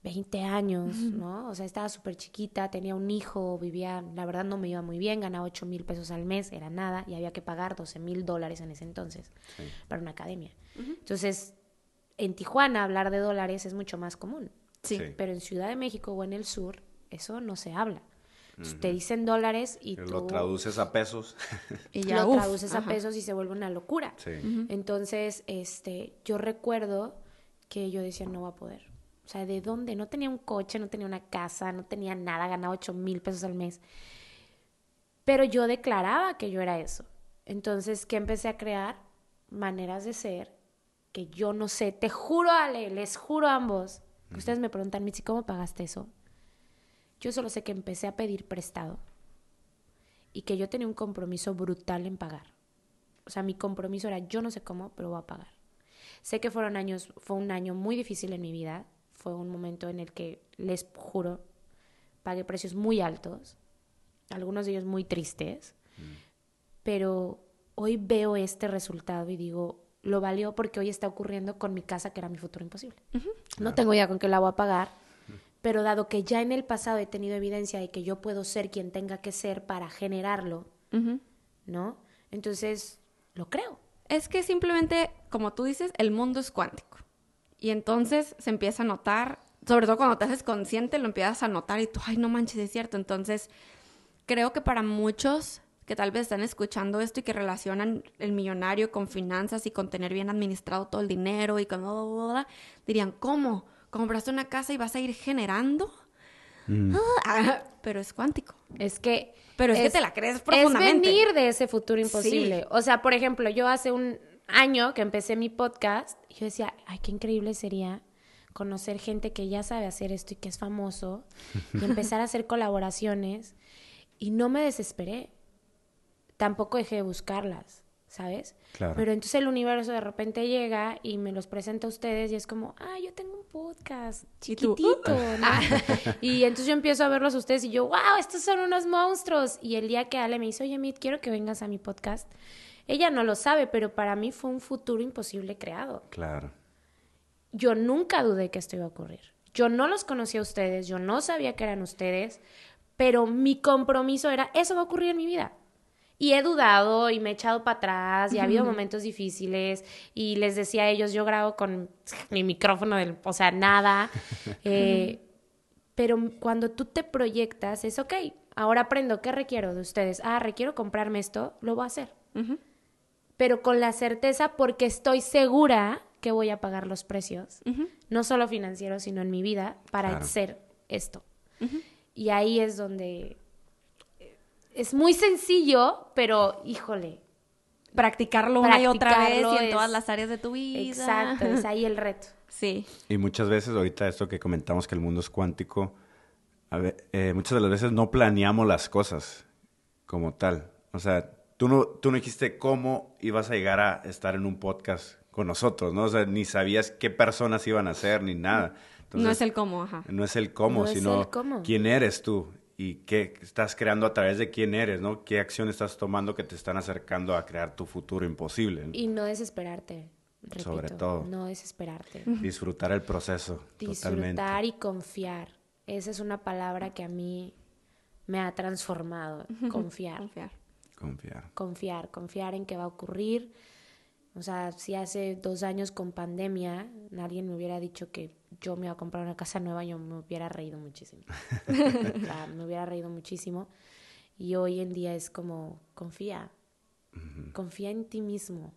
20 años, ¿no? O sea, estaba súper chiquita, tenía un hijo, vivía, la verdad no me iba muy bien, ganaba 8 mil pesos al mes, era nada, y había que pagar 12 mil dólares en ese entonces Sí. para una academia. Entonces, en Tijuana hablar de dólares es mucho más común, Sí. Sí. pero en Ciudad de México o en el sur, eso no se habla. Entonces, Te dicen dólares y tú Lo traduces a pesos. Y ya, lo uf, traduces a pesos y se vuelve una locura. sí. Entonces, este, yo recuerdo que yo decía, no va a poder. O sea, ¿de dónde? No tenía un coche, no tenía una casa, no tenía nada, ganaba 8 mil pesos al mes. Pero yo declaraba que yo era eso. Entonces, ¿qué empecé a crear? Maneras de ser que yo no sé. Te juro, Ale, les juro a ambos. que Ustedes me preguntan, Mitzi, ¿cómo pagaste eso? Yo solo sé que empecé a pedir prestado y que yo tenía un compromiso brutal en pagar. O sea, mi compromiso era yo no sé cómo, pero voy a pagar. Sé que fueron años, fue un año muy difícil en mi vida. Fue un momento en el que, les juro, pagué precios muy altos, algunos de ellos muy tristes, pero hoy veo este resultado y digo, lo valió porque hoy está ocurriendo con mi casa, que era mi futuro imposible. No tengo idea con qué la voy a pagar, pero dado que ya en el pasado he tenido evidencia de que yo puedo ser quien tenga que ser para generarlo. ¿no? Entonces, lo creo. Es que simplemente, como tú dices, el mundo es cuántico. Y entonces se empieza a notar, sobre todo cuando te haces consciente, lo empiezas a notar y tú, ay, no manches, es cierto. Entonces, creo que para muchos que tal vez están escuchando esto y que relacionan el millonario con finanzas y con tener bien administrado todo el dinero y con bla, bla, bla, dirían, ¿cómo? ¿Compraste una casa y vas a ir generando? Ah, pero es cuántico. Es que... Pero es que te la crees profundamente. Es venir de ese futuro imposible. Sí. O sea, por ejemplo, yo hace un año que empecé mi podcast, yo decía, ay, qué increíble sería conocer gente que ya sabe hacer esto y que es famoso y empezar a hacer colaboraciones. Y no me desesperé. Tampoco dejé de buscarlas, ¿sabes? Claro. Pero entonces el universo de repente llega y me los presenta a ustedes y es como, ah, yo tengo un podcast chiquitito, ¿no? y entonces yo empiezo a verlos a ustedes y yo, wow, estos son unos monstruos. Y el día que Ale me dice, oye, Mit, quiero que vengas a mi podcast, ella no lo sabe, pero para mí fue un futuro imposible creado. Claro. Yo nunca dudé que esto iba a ocurrir. Yo no los conocía a ustedes, yo no sabía que eran ustedes, pero mi compromiso era, eso va a ocurrir en mi vida. Y he dudado y me he echado para atrás y ha habido momentos difíciles y les decía a ellos, yo grabo con mi micrófono, del, o sea, nada. Eh, pero cuando tú te proyectas es, ok, ahora aprendo, ¿qué requiero de ustedes? Ah, requiero comprarme esto, lo voy a hacer. Pero con la certeza porque estoy segura que voy a pagar los precios, no solo financieros, sino en mi vida, para Claro. hacer esto. Y ahí es donde eh, es muy sencillo, pero híjole, Practicarlo una y otra vez y en es- todas las áreas de tu vida. exacto, es ahí el reto. Sí. Y muchas veces, ahorita esto que comentamos que el mundo es cuántico, a ve- eh, muchas de las veces no planeamos las cosas como tal. O sea, tú no, tú no dijiste cómo ibas a llegar a estar en un podcast con nosotros, ¿no? O sea, ni sabías qué personas iban a ser ni nada. no es el cómo, ajá. no es el cómo, No sino el cómo. quién eres tú y qué estás creando a través de quién eres, ¿no? Qué acción estás tomando que te están acercando a crear tu futuro imposible. ¿no? Y no desesperarte, repito, Sobre todo. no desesperarte. Disfrutar el proceso, totalmente. Disfrutar y confiar. Esa es una palabra que a mí me ha transformado, confiar. Confiar. Confiar. confiar, confiar en que va a ocurrir. O sea, si hace dos años con pandemia alguien me hubiera dicho que yo me iba a comprar una casa nueva, yo me hubiera reído muchísimo. O sea, me hubiera reído muchísimo. Y hoy en día es como, confía, confía en ti mismo.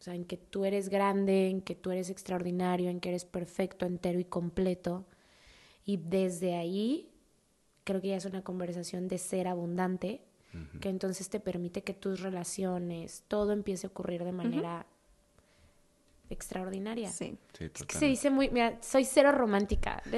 O sea, en que tú eres grande, en que tú eres extraordinario, en que eres perfecto, entero y completo. Y desde ahí, creo que ya es una conversación de ser abundante, que entonces te permite que tus relaciones, todo empiece a ocurrir de manera extraordinaria. Sí. Sí, Es que se dice muy, mira, soy cero romántica.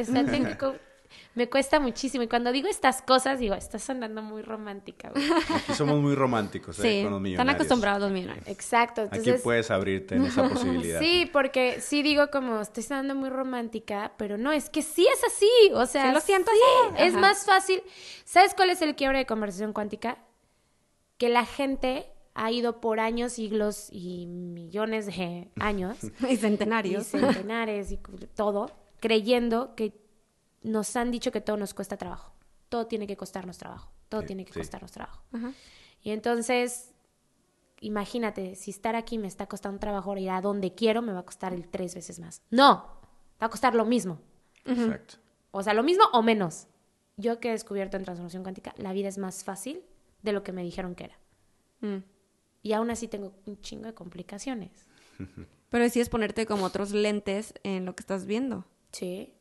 Me cuesta muchísimo. Y cuando digo estas cosas, digo, estás sonando muy romántica. güey". Aquí somos muy románticos, ¿eh? Sí, Con los están acostumbrados los millonarios. Exacto. Aquí puedes abrirte en esa posibilidad. Sí, porque sí digo como estoy sonando muy romántica, pero no, es que sí es así. O sea, Sí lo siento sí, así. Es más fácil. ¿Sabes cuál es el quiebre de conversación cuántica? Que la gente ha ido por años, siglos y millones de años, Y y centenarios. centenares y todo, creyendo que nos han dicho que todo nos cuesta trabajo. Todo tiene que costarnos trabajo. Todo Sí, tiene que sí. costarnos trabajo. Ajá. Y entonces, imagínate, si estar aquí me está costando trabajo ir a donde quiero, me va a costar el tres veces más. No, va a costar lo mismo. Exacto. O sea, lo mismo o menos. Yo que he descubierto en transformación cuántica, la vida es más fácil de lo que me dijeron que era. Mm. Y aún así tengo un chingo de complicaciones. Pero sí es ponerte como otros lentes en lo que estás viendo. Sí.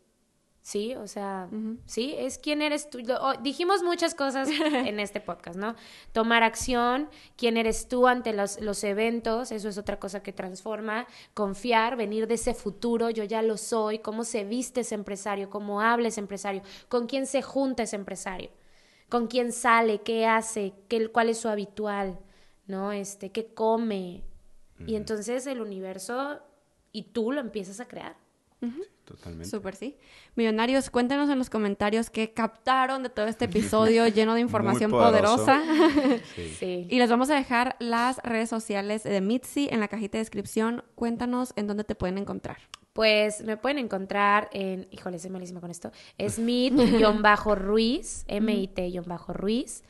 Sí, o sea, sí, es quién eres tú. Lo- oh, dijimos muchas cosas en este podcast, ¿no? Tomar acción, quién eres tú ante los, los eventos, eso es otra cosa que transforma. Confiar, venir de ese futuro, yo ya lo soy, cómo se viste ese empresario, cómo habla ese empresario, con quién se junta ese empresario, con quién sale, qué hace, qué, cuál es su habitual, ¿no? Este, qué come. Y entonces el universo y tú lo empiezas a crear. Totalmente. Súper, sí. Millonarios, cuéntenos en los comentarios qué captaron de todo este episodio lleno de información poderosa. Sí. Sí. y les vamos a dejar las redes sociales de Mitzi en la cajita de descripción. Cuéntanos en dónde te pueden encontrar. Pues me pueden encontrar en, híjole, soy malísima con esto, es mit-ruiz,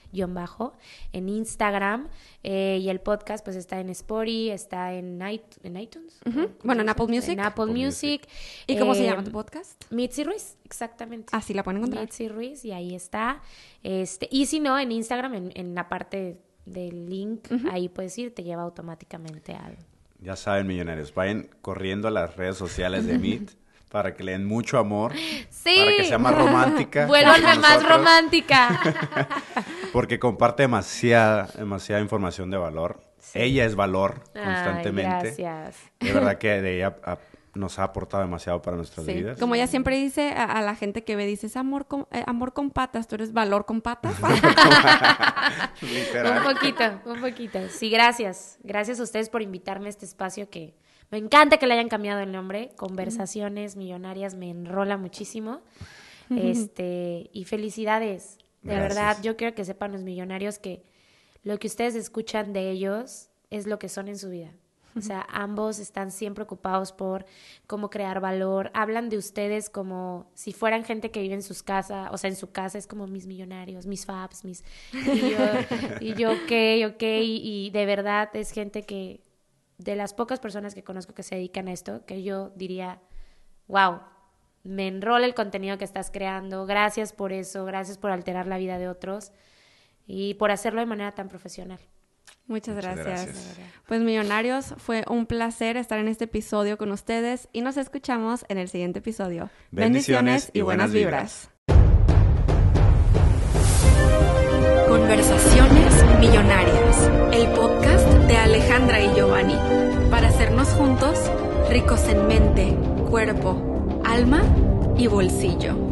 bajo, en Instagram, eh, y el podcast pues está en Spotify, está en, it- en iTunes. Bueno, en Apple Music. En Apple Apple Music. ¿Y cómo se Eh, llama tu podcast? Mitzi Ruiz, exactamente. Así la pueden encontrar. Mitzi Ruiz, y ahí está. Este, y si no, en Instagram, en, en la parte del link, ahí puedes ir, te lleva automáticamente al... Ya saben, millonarios, vayan corriendo a las redes sociales de Meet para que le den mucho amor, Sí. para que sea más romántica. Vuélvanme con más romántica. Porque comparte demasiada, demasiada información de valor. Ella es valor Ay, constantemente. gracias. De verdad que de ella nos ha aportado demasiado para nuestras Sí. vidas. Como ella siempre dice a, a la gente que ve, dices amor con, eh, amor con patas, tú eres valor con patas. Literal. Un poquito, un poquito. Sí, gracias. Gracias a ustedes por invitarme a este espacio que me encanta que le hayan cambiado el nombre. Conversaciones Millonarias me enrola muchísimo. Este, y felicidades. De Gracias. verdad, yo quiero que sepan los millonarios que lo que ustedes escuchan de ellos es lo que son en su vida. O sea, ambos están siempre ocupados por cómo crear valor. Hablan de ustedes como si fueran gente que vive en sus casas, o sea, en su casa es como mis millonarios, mis fabs, mis... Y yo, y yo ok, ok, y, y de verdad es gente que, de las pocas personas que conozco que se dedican a esto, que yo diría, wow, me enrola el contenido que estás creando, gracias por eso, gracias por alterar la vida de otros y por hacerlo de manera tan profesional. Muchas Muchas gracias. Pues millonarios, fue un placer estar en este episodio con ustedes y nos escuchamos en el siguiente episodio. Bendiciones y buenas Conversaciones Millonarias, el podcast de Alejandra y Giovanni, para hacernos juntos ricos en mente, cuerpo, alma y bolsillo.